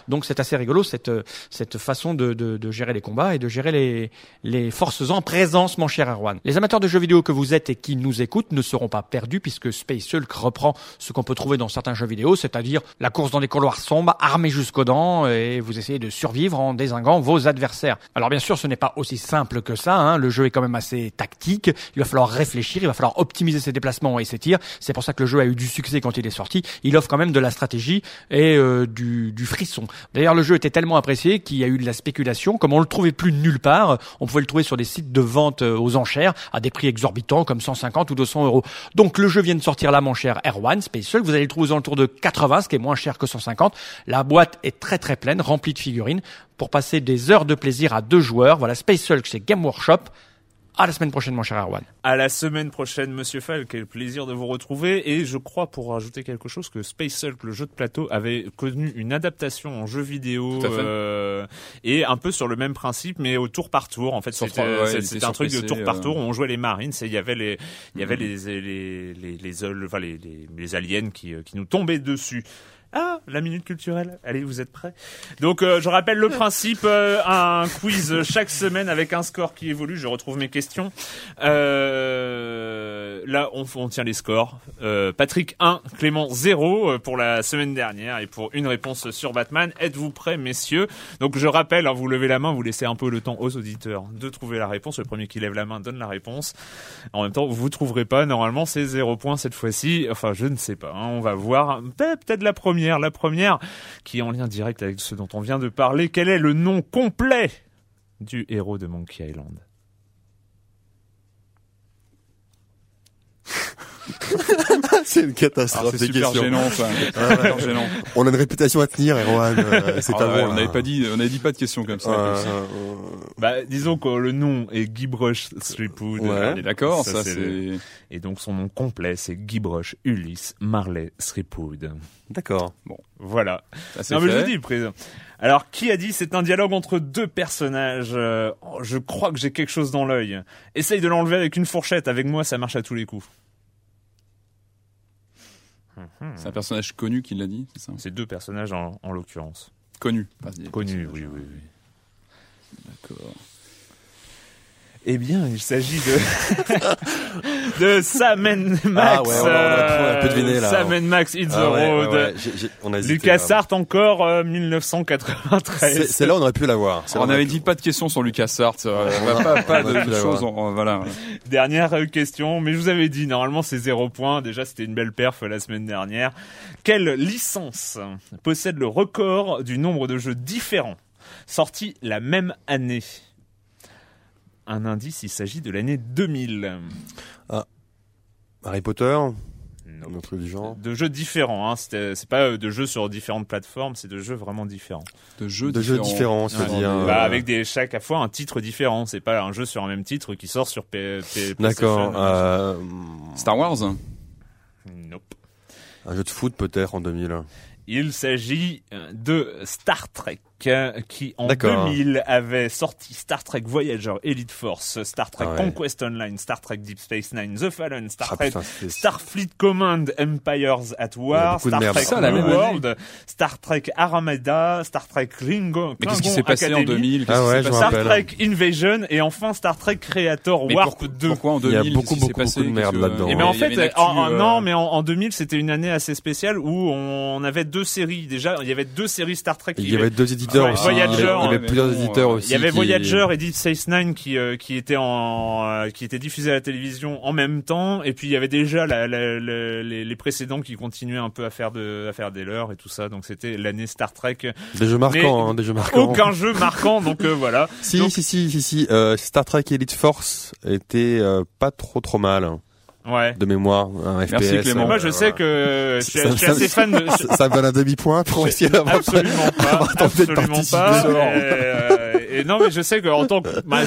Donc c'est assez rigolo cette euh, cette façon de, de, de gérer les combats et de gérer les les forces en présence, mon cher Erwan. Les amateurs de jeux vidéo que vous êtes et qui nous écoutent ne seront pas perdus puisque Space Hulk reprend ce qu'on peut trouver dans certains jeux vidéo, c'est-à-dire la course dans des couloirs sombres, armés jusqu'aux dents, et vous essayez de survivre en désinguant vos adversaires. Alors bien sûr, ce n'est pas aussi simple que ça. Hein. Le jeu est quand même assez tactique. Il va falloir réfléchir, il va falloir optimiser ses déplacements et ses tirs. C'est pour ça que le jeu a eu du succès quand il est sorti. Il offre quand même de la stratégie et euh, du, du frisson. D'ailleurs, le jeu était tellement apprécié qu'il y a eu de la spéculation. Comme on le trouvait plus nulle part, on pouvait le trouver sur des sites de vente euh, aux enchères à des prix exorbitants comme 150 ou 200 euros. Donc le jeu vient de sortir là, mon cher Erwan Space Hulk. Vous allez le trouver aux alentours de 80, ce qui est moins cher que 150. La boîte est très très pleine, remplie de figurines pour passer des heures de plaisir à deux joueurs. Voilà, Space Hulk chez Game Workshop. À la semaine prochaine, mon cher Erwan.
À la semaine prochaine, Monsieur Fall. Quel plaisir de vous retrouver. Et je crois, pour rajouter quelque chose, que Space Hulk, le jeu de plateau, avait connu une adaptation en jeu vidéo
Tout à fait.
euh, et un peu sur le même principe, mais au tour par tour. En fait,
Sur
c'était
trois- ouais,
un truc de tour par
euh.
tour. où On jouait les Marines et il y avait les, il y avait
Mhm.
les les les les, les, enfin, les, les, les aliens qui euh, qui nous tombaient dessus. Ah, la minute culturelle. Allez, vous êtes prêts? Donc, euh, je rappelle le principe euh, un quiz chaque semaine avec un score qui évolue. Je retrouve mes questions. Euh, là, on, tient les scores. Euh, Patrick 1, Clément 0 euh, pour la semaine dernière et pour une réponse sur Batman. Êtes-vous prêts, messieurs? Donc, je rappelle, hein, vous levez la main, vous laissez un peu le temps aux auditeurs de trouver la réponse. Le premier qui lève la main donne la réponse. En même temps, vous trouverez pas. Normalement, c'est 0 points cette fois-ci. Enfin, je ne sais pas. hein. On va voir. Peut-être la première. La première qui est en lien direct avec ce dont on vient de parler. Quel est le nom complet du héros de Monkey Island?
c'est une
Ah,
catastrophe
c'est
des
super
questions.
gênant, ça.
Ah.
Super gênant.
On a une réputation à tenir, Erwan. euh, c'est
Ah
pas
ouais,
bon.
on n'avait pas dit, on avait dit pas de questions comme ça.
Euh,
comme ça.
euh,
Bah, disons que le nom est Guybrush Threepwood.
Ouais.
On est d'accord, ça,
c'est
c'est.
Et donc son nom complet, c'est Guybrush Ulysse Marley Threepwood.
D'accord.
Voilà.
ça, c'est
Non mais je vous dis, président. Alors, qui a dit c'est un dialogue entre deux personnages euh, oh, Je crois que j'ai quelque chose dans l'œil. Essaye de l'enlever avec une fourchette. Avec moi, ça marche à tous les coups.
C'est un personnage connu qui l'a dit, c'est ça
C'est deux personnages en, en l'occurrence.
Connu. pas des
Connus, oui,
personnages.
oui, oui.
D'accord.
Eh bien, il s'agit de de Sam and Max.
Ah ouais, on a- on a- on a peu deviné, là.
Sam and Max Hit the
Ah ouais,
Road.
ouais, ouais, j'ai- j'ai- on a hésité,
Lucas
là.
Hart encore euh,
C'est
1993.
c'est là on aurait pu l'avoir. C'est là où
On avait
aurait
dit
pu-
pas de questions sur Lucas Hart. euh,
On
pas, pas de
l'avoir.
choses. voilà.
Dernière euh, question, mais je vous avais dit, normalement c'est zéro point. Déjà, c'était une belle perf la semaine dernière. Quelle licence possède le record du nombre de jeux différents sortis la même année? Un indice, il s'agit de l'année 2000.
Harry Potter, du genre.
De jeux différents, hein. C'est pas euh, de jeux sur différentes plateformes, c'est de jeux vraiment différents.
De jeux
De jeux différents, c'est-à-dire.
Bah, avec des chaque fois un titre différent. C'est pas un jeu sur un même titre qui sort sur P, P-
D'accord. Euh,
Star Wars.
Nope.
un jeu de foot peut-être en 2000.
Il s'agit euh, de Star Trek qui en
D'accord.
2000 avait sorti Star Trek Voyager Elite Force, Star Trek
Ah ouais.
Conquest Online, Star Trek Deep Space Nine, The Fallen, Star
Ah,
Trek
putain,
Starfleet Command Empires at War, Star. Trek
Ça,
New
année.
World, Star Trek Arameda, Star Trek Klingon,
Mais qu'est-ce qui s'est passé en
Academy,
2000
Ah ouais,
Star. Trek Invasion et enfin Star Trek Creator
Mais
Warp
pour-
2.
Pourquoi en
Il y a
2000
beaucoup, beaucoup,
passé
beaucoup de merde là-dedans.
Et mais en
Il y avait
fait, en- en-
euh,
non, mais en, en 2000, c'était une année assez spéciale où on avait deux séries. Déjà, il y avait deux séries Star Trek.
Il y avait deux éditeurs
Ouais,
aussi.
Voyager,
il y avait,
mais
plusieurs éditeurs
euh,
aussi.
Il y avait Voyager et Deep Space Nine qui euh, qui étaient en euh, qui étaient diffusés à la télévision en même temps et puis il y avait déjà la, la- la- les, les précédents qui continuaient un peu à faire de à faire des leurs et tout ça donc c'était l'année Star Trek
Des jeux marquants, hein, des jeux marquants.
aucun jeu marquant donc euh, voilà
Si,
Donc-
si, si, si, si. Euh, Star Trek Elite Force était euh, pas trop trop mal hein,
ouais
de mémoire. Un
Merci,
FPS.
Clément.
euh,
moi je sais que je suis,
Ça-
je suis
ça-
assez fan de
ça, ça me donne un demi point pour essayer d'avoir.
Absolument pas, absolument pas. Et, euh, et non, mais je sais que en tant que, bah,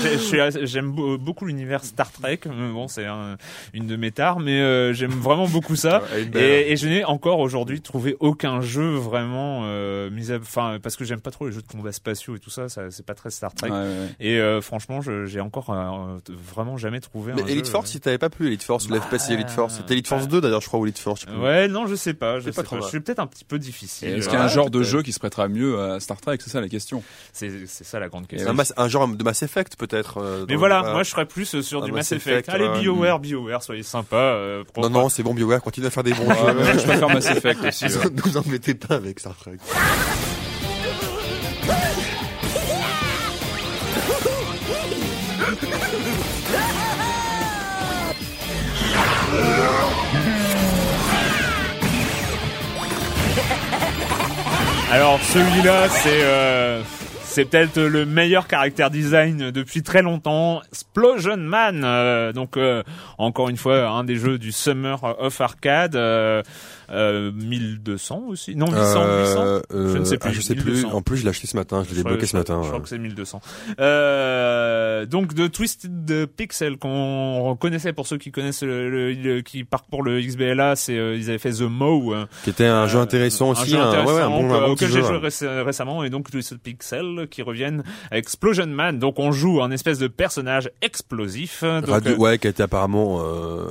j'aime beau- beaucoup l'univers Star Trek. Bon, c'est un- une de mes tares, mais euh, j'aime vraiment beaucoup ça.
Belle.
Et, et je n'ai encore aujourd'hui trouvé aucun jeu vraiment euh, mis à, enfin, parce que j'aime pas trop les jeux de combat spatiaux et tout ça. Ça, c'est pas très Star Trek.
Ouais, ouais, ouais.
Et euh, franchement, je- j'ai encore euh, vraiment jamais trouvé.
Mais
un
Elite
jeu,
Force, si t'avais pas plu Elite Force, le FPS Elite Force, c'était Elite Force
bah.
2 d'ailleurs, je crois, ou Elite Force.
Ouais, non, je sais pas. Je, sais
pas
pas
trop
je suis peut-être un petit peu difficile.
Est-ce qu'il y a un genre de jeu qui se prêtera mieux à Star Trek C'est ça la question.
C'est c'est ça la grande
C'est
question.
un, genre de Mass Effect peut-être. euh,
Mais voilà, moi je serais plus euh, sur du
Mass
Mass Effect.
Effect,
Allez. BioWare, BioWare, soyez sympa. Euh,
Non, non, c'est bon, BioWare, continue à faire des bons jeux.
je préfère Mass Effect aussi.
Ne nous embêtez pas avec Star Trek.
Alors celui-là, c'est euh, c'est peut-être le meilleur caractère design depuis très longtemps. Explosion Man, euh, donc euh, encore une fois un des jeux du Summer of Arcade. Euh, euh, 1200 aussi Non, 800, 800
Euh,
Je ne sais plus,
ah, je sais plus.
1200.
En plus, je l'ai acheté ce matin. Je l'ai débloqué ce matin.
Je crois que c'est 1200. Euh, donc de Twisted Pixel qu'on connaissait pour ceux qui connaissent le, le- le- qui parcourent le XBLA, c'est euh, ils avaient fait The Mow. euh,
Qui était un jeu
euh,
intéressant aussi.
jeu
un- ouais, ouais, un
intéressant,
bon,
euh,
un bon
auquel j'ai joué réc- récemment et donc Twisted Pixel qui reviennent à Explosion Man. Donc on joue un espèce de personnage explosif. Donc,
Radio-
euh,
ouais, qui a été apparemment euh,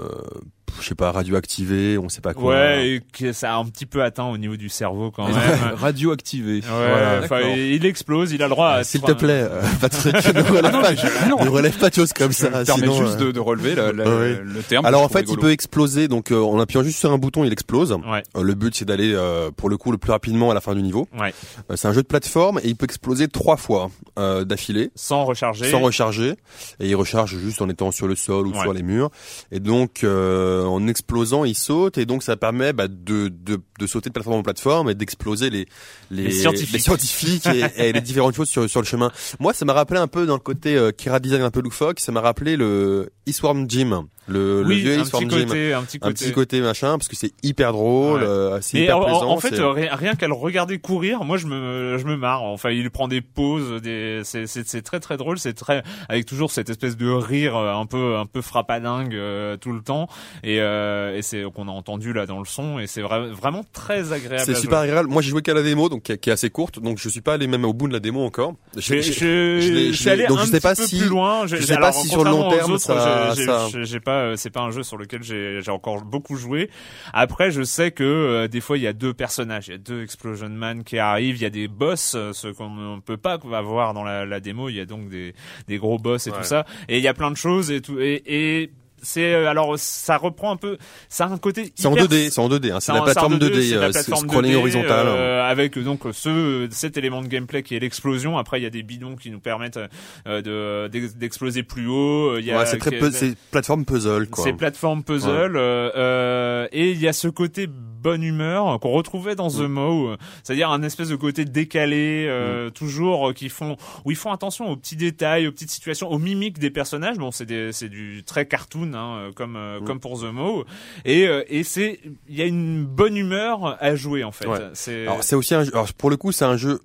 je sais pas, radioactivé, on sait pas quoi.
Ouais, et que ça a un petit peu atteint au niveau du cerveau quand même.
Radioactivé.
Ouais,
Voilà.
enfin, il explose, il a le droit à...
Euh, S'il te plaît, euh, Patrick, ne relève,
non,
pas,
je- non.
ne relève pas de choses comme
Je
ça.
permets
sinon,
juste
euh,
de, de relever la- la-
ouais.
le terme.
Alors en
je
fait, il peut exploser. Donc euh, en appuyant juste sur un bouton, il explose.
Ouais.
Euh, le but c'est d'aller euh, pour le coup le plus rapidement à la fin du niveau.
Ouais.
Euh, c'est un jeu de plateforme et il peut exploser trois fois euh, d'affilée.
Sans recharger.
sans recharger et il recharge juste en étant sur le sol ou
Ouais.
sur les murs et donc euh, en explosant il saute et donc ça permet bah, de, de, de sauter de plateforme en plateforme et d'exploser les les,
Les scientifiques.
les scientifiques et, et les différentes choses sur, sur le chemin moi ça m'a rappelé un peu dans le côté euh, Kira design un peu loufoque ça m'a rappelé le Eastworm Jim le, le
oui,
vieux
un petit côté, un petit côté.
un petit côté machin parce que c'est hyper drôle
Ouais.
euh, c'est hyper
en,
plaisant
en fait, euh, rien, rien qu'à le regarder courir, moi je me, je me marre. Enfin, il prend des pauses, des, c'est, c'est, très très drôle. C'est très, avec toujours cette espèce de rire euh, un peu, un peu frappadingue euh, tout le temps. Et, euh, et c'est qu'on a entendu là dans le son. Et c'est vra- vraiment très agréable.
c'est super agréable. Moi, j'ai joué qu'à la démo, donc qui est assez courte, donc je suis pas allé même au bout de la démo encore.
Je, je,
je
je allé
donc
un
je sais pas
peu
si-
plus loin.
je sais pas si sur le long terme, ça-
j'ai- j'ai pas, c'est pas un jeu sur lequel j'ai, j'ai encore beaucoup joué. Après, je sais que euh, des fois il y a deux personnages, il y a deux Explosion Man qui arrivent, il y a des boss, euh, ce qu'on ne peut pas avoir dans la, la démo. Il y a donc des, des gros boss et
Ouais.
tout ça, et il y a plein de choses et tout et, et c'est euh, alors ça reprend un peu ça a un côté
C'est en
hyper
2D, c'est en 2D, hein, c'est la plateforme
en
2D,
c'est la
euh,
plateforme
scrolling
2D,
horizontal.
euh, avec donc ce cet élément de gameplay qui est l'explosion. Après, il y a des bidons qui nous permettent euh, de d'ex- d'exploser plus haut. Il y a
ouais, c'est très c'est plateforme puzzle, quoi.
c'est plateforme puzzle euh, euh, et il y a ce côté bonne humeur qu'on retrouvait dans
Mm.
The Mow, c'est-à-dire un espèce de côté décalé, euh, toujours euh, qui font où ils font attention aux petits détails, aux petites situations, aux mimiques des personnages. Bon, c'est c'est du très cartoon hein, euh, comme euh,
Mm.
comme pour The Mow et et c'est il y a une bonne humeur à jouer en fait.
Ouais.
C'est
aussi un jeu, alors pour le coup, c'est un jeu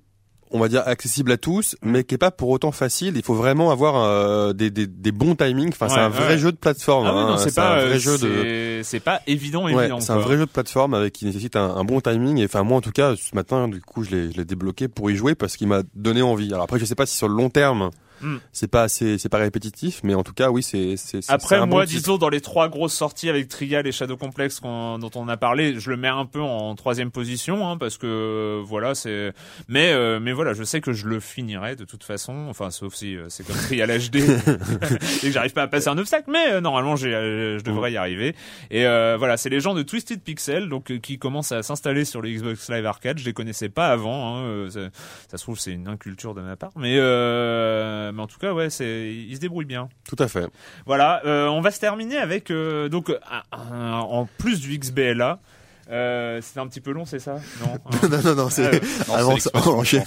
on va dire accessible à tous, mais qui est pas pour autant facile. Il faut vraiment avoir euh, des, des, des bons timings. Enfin, c'est un vrai
ouais.
jeu de plateforme.
ah
hein.
c'est pas
un vrai jeu de.
c'est- c'est pas évident
Ouais,
évident.
c'est un vrai jeu de plateforme avec qui nécessite un, un bon timing. Et enfin, moi, en tout cas, ce matin, du coup, je l'ai, je l'ai débloqué pour y jouer parce qu'il m'a donné envie. Alors après, je sais pas si sur le long terme,
Hmm.
c'est pas assez, c'est pas répétitif, mais en tout cas, oui, c'est,
Après,
un
moi,
bon
disons, dans les trois grosses sorties avec Trial et Shadow Complex qu'on- dont on a parlé, je le mets un peu en troisième position, hein, parce que voilà, c'est. Mais euh, mais voilà, je sais que je le finirai de toute façon. Enfin, sauf si euh, c'est comme Trial HD et que j'arrive pas à passer un obstacle, mais euh, normalement, j'ai, euh, je devrais y arriver. Et euh, voilà, c'est les gens de Twisted Pixel, donc euh, qui commencent à s'installer sur le Xbox Live Arcade. Je les connaissais pas avant. Hein, euh, ça, ça se trouve, c'est une inculture de ma part, mais euh, mais en tout cas, ouais, c'est ils se débrouillent bien.
Tout à fait.
Voilà, euh, on va se terminer avec euh, donc un- un- en plus du XBLA. Euh, C'était un petit peu long, c'est ça? Non. hein?
Non, non, non, c'est.
Euh,
Non,
Avant,
c'est
ça- on enchaîne.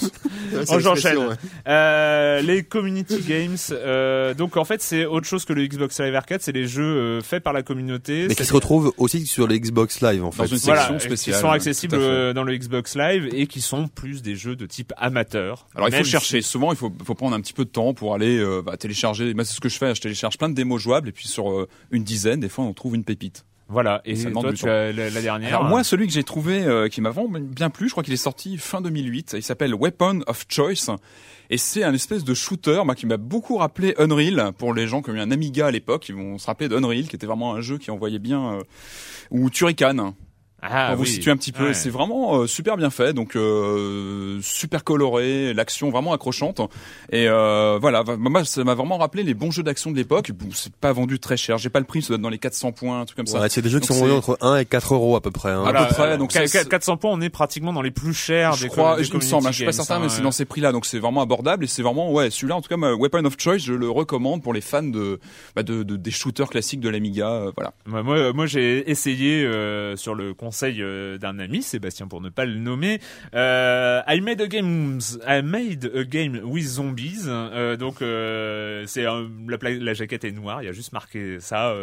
Oh, j'enchaîne.
ouais.
Euh, les community games. euh, donc en fait, c'est autre chose que le Xbox Live Arcade. C'est les jeux euh, faits par la communauté.
Mais qui
C'est-
se retrouvent aussi sur les Xbox Live, en fait.
Dans une
voilà,
section
qui
spéciale.
sont accessibles euh, dans le Xbox Live et qui sont plus des jeux de type amateur.
Alors il faut chercher. Souvent, il faut, faut prendre un petit peu de temps pour aller euh, bah, télécharger. Moi, c'est ce que je fais. Je télécharge plein de démos jouables et puis sur euh, une dizaine, des fois, on trouve une pépite.
Voilà. Et
Ça demande
toi, tu as la, la dernière.
Alors moi, celui que j'ai trouvé euh, qui m'a vraiment bien plu, je crois qu'il est sorti fin 2008. Il s'appelle Weapon of Choice. Et c'est un espèce de shooter moi, qui m'a beaucoup rappelé Unreal. Pour les gens qui ont eu un Amiga à l'époque, ils vont se rappeler d'Unreal, qui était vraiment un jeu qui envoyait bien... euh, ou Turrican,
ah,
pour vous situer un petit peu.
Ouais.
C'est vraiment euh, super bien fait, donc euh, super coloré, l'action vraiment accrochante. Et euh, voilà, moi ça m'a vraiment rappelé les bons jeux d'action de l'époque. Bon, c'est pas vendu très cher, j'ai pas le prix, ça doit être dans les 400 points, un truc comme ça.
Ouais, c'est des jeux qui
Donc
sont vendus entre 1 et 4 euros à peu près. Hein.
À peu près, donc
Qu-
c'est-
400 points, on est pratiquement dans les plus chers
je
des
crois,
des
il me semble, hein, je suis pas certain, mais
hein,
c'est dans ces prix-là, donc c'est vraiment abordable et c'est vraiment, ouais, celui-là, en tout cas, ma Weapon of Choice, je le recommande pour les fans de, bah, de, de- des shooters classiques de l'Amiga, euh, voilà.
Moi, moi, moi, j'ai essayé euh, sur le conseil euh, d'un ami, Sébastien pour ne pas le nommer. Euh, I made a game, I made a game with zombies. Euh, donc c'est la, la jaquette est noire, il y a juste marqué ça,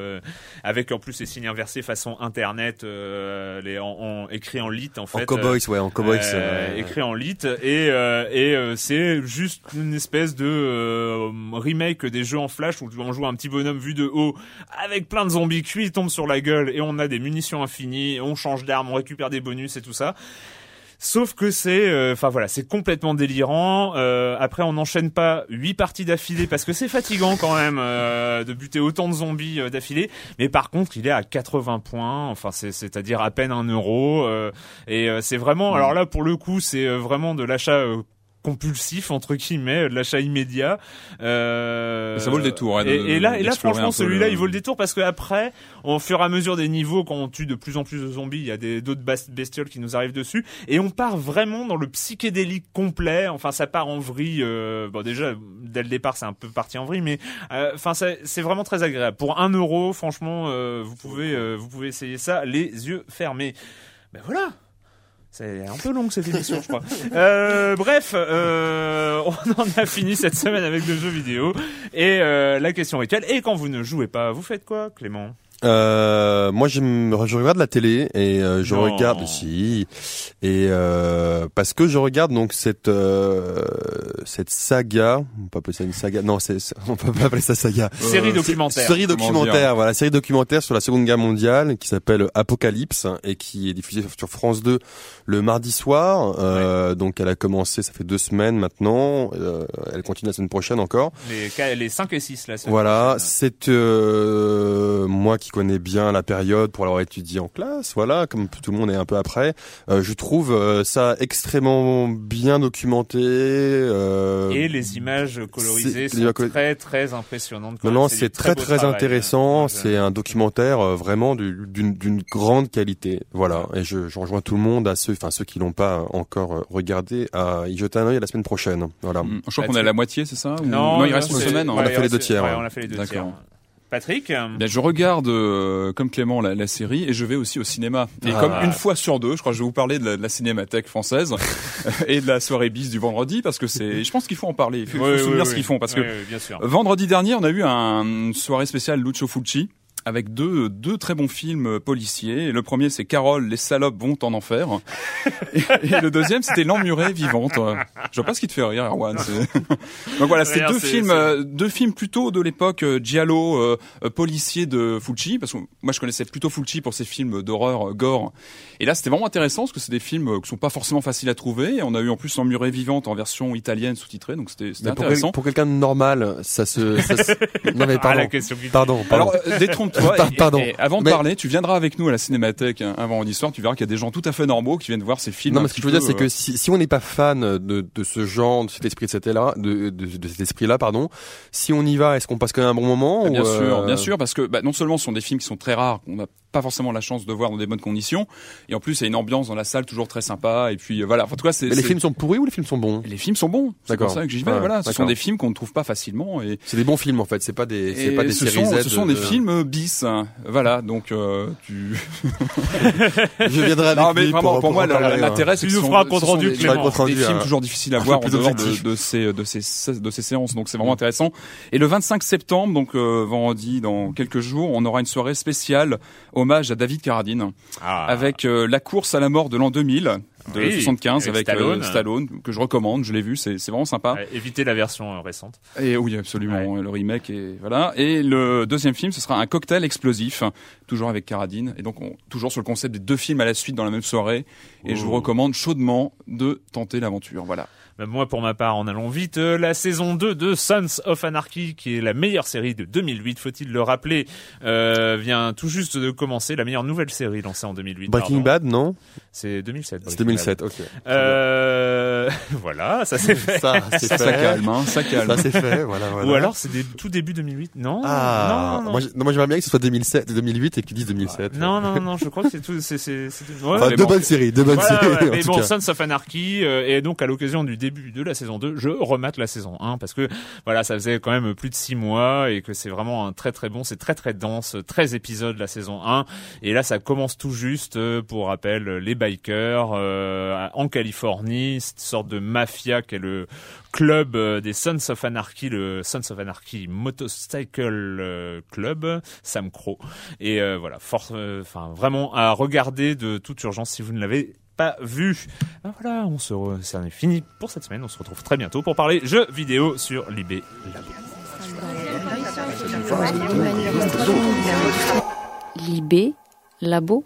avec en plus les signes inversés façon internet, les en, en- écrit en lit en fait.
En cowboys, ouais, en cowboys.
Écrit en lit et et c'est juste une espèce de remake des jeux en flash où on joue un petit bonhomme vu de haut avec plein de zombies cuits ils tombent sur la gueule et on a des munitions infinies on change d'arme on récupère des bonus et tout ça Sauf que c'est, euh, enfin voilà, c'est complètement délirant. Euh, après, on n'enchaîne pas huit parties d'affilée parce que c'est fatigant quand même euh, de buter autant de zombies d'affilée. Mais par contre, il est à 80 points. Enfin, c'est c'est-à-dire à peine un euro. et c'est vraiment, alors là pour le coup, c'est vraiment de l'achat. Euh, compulsif entre guillemets de l'achat immédiat euh,
Ça vaut le détour, hein, de-
et, et là et là franchement celui-là
le-
il vaut le détour parce que après au fur et à mesure des niveaux quand on tue de plus en plus de zombies il y a des d'autres bestioles qui nous arrivent dessus. Et on part vraiment dans le psychédélique complet. Enfin ça part en vrille euh, bon déjà dès le départ c'est un peu parti en vrille mais euh, enfin c'est c'est vraiment très agréable. Pour un euro franchement euh, vous pouvez euh, vous pouvez essayer ça les yeux fermés. Ben voilà c'est un peu long cette émission, je crois. Euh, bref, euh, on en a fini cette semaine avec le jeu vidéo et euh, la question rituelle. Et quand vous ne jouez pas, vous faites quoi, Clément?
Euh, moi, j'aime- je regarde la télé et euh, je
Non.
regarde si et euh, parce que je regarde donc cette euh, cette saga, on peut appeler ça une saga. Non, c'est on peut pas appeler ça saga.
Série
C'est-
documentaire.
Série documentaire, voilà, série documentaire sur la Seconde Guerre mondiale qui s'appelle Apocalypse et qui est diffusée sur France 2 le mardi soir. Euh, Donc, elle a commencé, ça fait deux semaines maintenant. Euh, elle continue la semaine prochaine encore.
Les, les 5 et 6 là. semaine
Voilà, c'est euh, moi qui connais bien la période pour l'avoir étudié en classe, voilà, comme tout le monde est un peu après. euh, je trouve euh, ça extrêmement bien documenté. Euh,
Et les images colorisées
c'est-
sont
les-
très très impressionnantes.
non, non,
du
c'est très très
travail.
intéressant.
Je-
C'est un documentaire euh, vraiment du- d'une d'une grande qualité. Voilà, et je, je rejoins tout le monde à ceux, enfin ceux qui l'ont pas encore euh, regardé, à y jeter un œil la semaine prochaine. Voilà.
Mm. Je crois qu'on est à la moitié, c'est ça Ou-
Non,
il reste une semaine. hein.
On a
ouais,
fait les deux tiers,
ouais, on a fait les deux tiers. Patrick?
Ben, je regarde euh, comme Clément la, la série et je vais aussi au cinéma. Et
Ah.
comme une fois sur deux, je crois que je vais vous parler de la, de la cinémathèque française et de la soirée bis du vendredi parce que c'est, je pense qu'il faut en parler. Il faut, il faut
Oui,
se souvenir
oui.
ce qu'ils font parce que
oui, bien sûr.
vendredi dernier, on a eu un, une soirée spéciale Lucio Fulci avec deux, deux très bons films policiers. Le premier, c'est Carole, les salopes vont en enfer. et, et le deuxième, c'était L'emmurée vivante. Je vois pas ce qui te fait rire, Erwan. c'est- Donc voilà, c'était
Rien,
deux
c'est-
films,
c'est-
euh, deux films plutôt de l'époque euh, giallo, euh, euh, policier de Fulci, parce que moi je connaissais plutôt Fulci pour ses films d'horreur euh, gore. Et là, c'était vraiment intéressant parce que c'est des films qui sont pas forcément faciles à trouver. Et on a eu en plus L'emmurée vivante en version italienne sous-titrée, donc c'était c'était
Mais pour,
intéressant.
quel- pour quelqu'un de normal, ça se, ça se... non mais
Ah,
pardon,
la question
pardon, pardon.
Alors, euh, et-
pardon.
et avant de
Mais-
parler, tu viendras avec nous à la Cinémathèque hein, un vendredi soir. Tu verras qu'il y a des gens tout à fait normaux qui viennent voir ces films.
Non,
un
mais ce que je veux dire, c'est que
euh,
si, si on n'est pas fan de, de ce genre, de cet esprit de cet là, de, de, de cet esprit-là, pardon, si on y va, est-ce qu'on passe quand même un bon moment
bien
ou,
sûr,
euh,
bien sûr, parce que bah, non seulement ce sont des films qui sont très rares, qu'on n'a pas forcément la chance de voir dans des bonnes conditions, et en plus il y a une ambiance dans la salle toujours très sympa. Et puis euh, voilà, en tout cas, c'est
les
c'est-
films sont pourris ou les films sont bons?
Les films sont bons. C'est
D'accord.
pour ça que j'y vais.
Ouais,
voilà, ce sont des films qu'on ne trouve pas facilement et
C'est des bons films en fait, c'est pas des, c'est pas des
ce
séries
sont,
Z.
ce sont des
de-
films Voilà, donc euh, tu.
Je viendrai avec
non mais
lui
vraiment, pour,
pour
moi, l'intérêt, c'est que
nous
sont-
un compte
ce sont
rendu,
des- des films
euh,
toujours difficiles à voir en dehors de ces de ces de ces séances. Donc c'est vraiment intéressant. Et le 25 septembre, donc euh, vendredi dans quelques jours, on aura une soirée spéciale hommage à David Carradine
Ah.
avec euh, la course à la mort de l'an 2000 de
Oui,
75
avec
avec, euh,
Stallone.
Que je recommande. Je l'ai vu, c'est vraiment sympa.
Ouais, évitez la version euh, récente.
Et oui, absolument, le remake et voilà. Et le deuxième film, ce sera un cocktail explosif, toujours avec Carradine. Et donc, on, toujours sur le concept des deux films à la suite dans la même soirée. Et je vous recommande chaudement de tenter l'aventure. Voilà.
Bah, moi, pour ma part, en allant vite, euh, la saison 2 de Sons of Anarchy, qui est la meilleure série de 2008, faut-il le rappeler, euh, vient tout juste de commencer, la meilleure nouvelle série lancée en 2008.
Breaking
pardon.
Bad, non?
C'est 2007.
C'est
Breaking
2007, ok.
Euh, voilà, ça c'est fait.
Ça, c'est fait.
ça calme, hein, ça calme.
Ça c'est fait, voilà, voilà.
Ou alors c'est des- tout début 2008 Non,
ah,
non, non.
non, moi j'aimerais bien que ce soit 2007, 2008 et que tu dises 2007.
non, non, non, je crois que c'est tout. C'est, c'est, c'est- ouais,
Enfin, deux
bon.
bonnes séries, deux bonnes
Voilà,
séries.
ouais. Mais bon,
cas.
Sons of Anarchy, euh, et donc à l'occasion du début de la saison 2, je remate la saison 1 parce que voilà, ça faisait quand même plus de 6 mois et que c'est vraiment un très très bon, c'est très très dense, 13 épisodes la saison 1 et là ça commence tout juste euh, pour rappel les bikers euh, en Californie, de mafia qui est le club euh, des Sons of Anarchy, le Sons of Anarchy Motorcycle euh, Club, Sam Crow. Et euh, voilà, force, enfin vraiment à regarder de toute urgence si vous ne l'avez pas vu. Ben voilà, on se, re- ça en est fini pour cette semaine. On se retrouve très bientôt pour parler jeux vidéo sur Libé Labo.
Libé, Labo,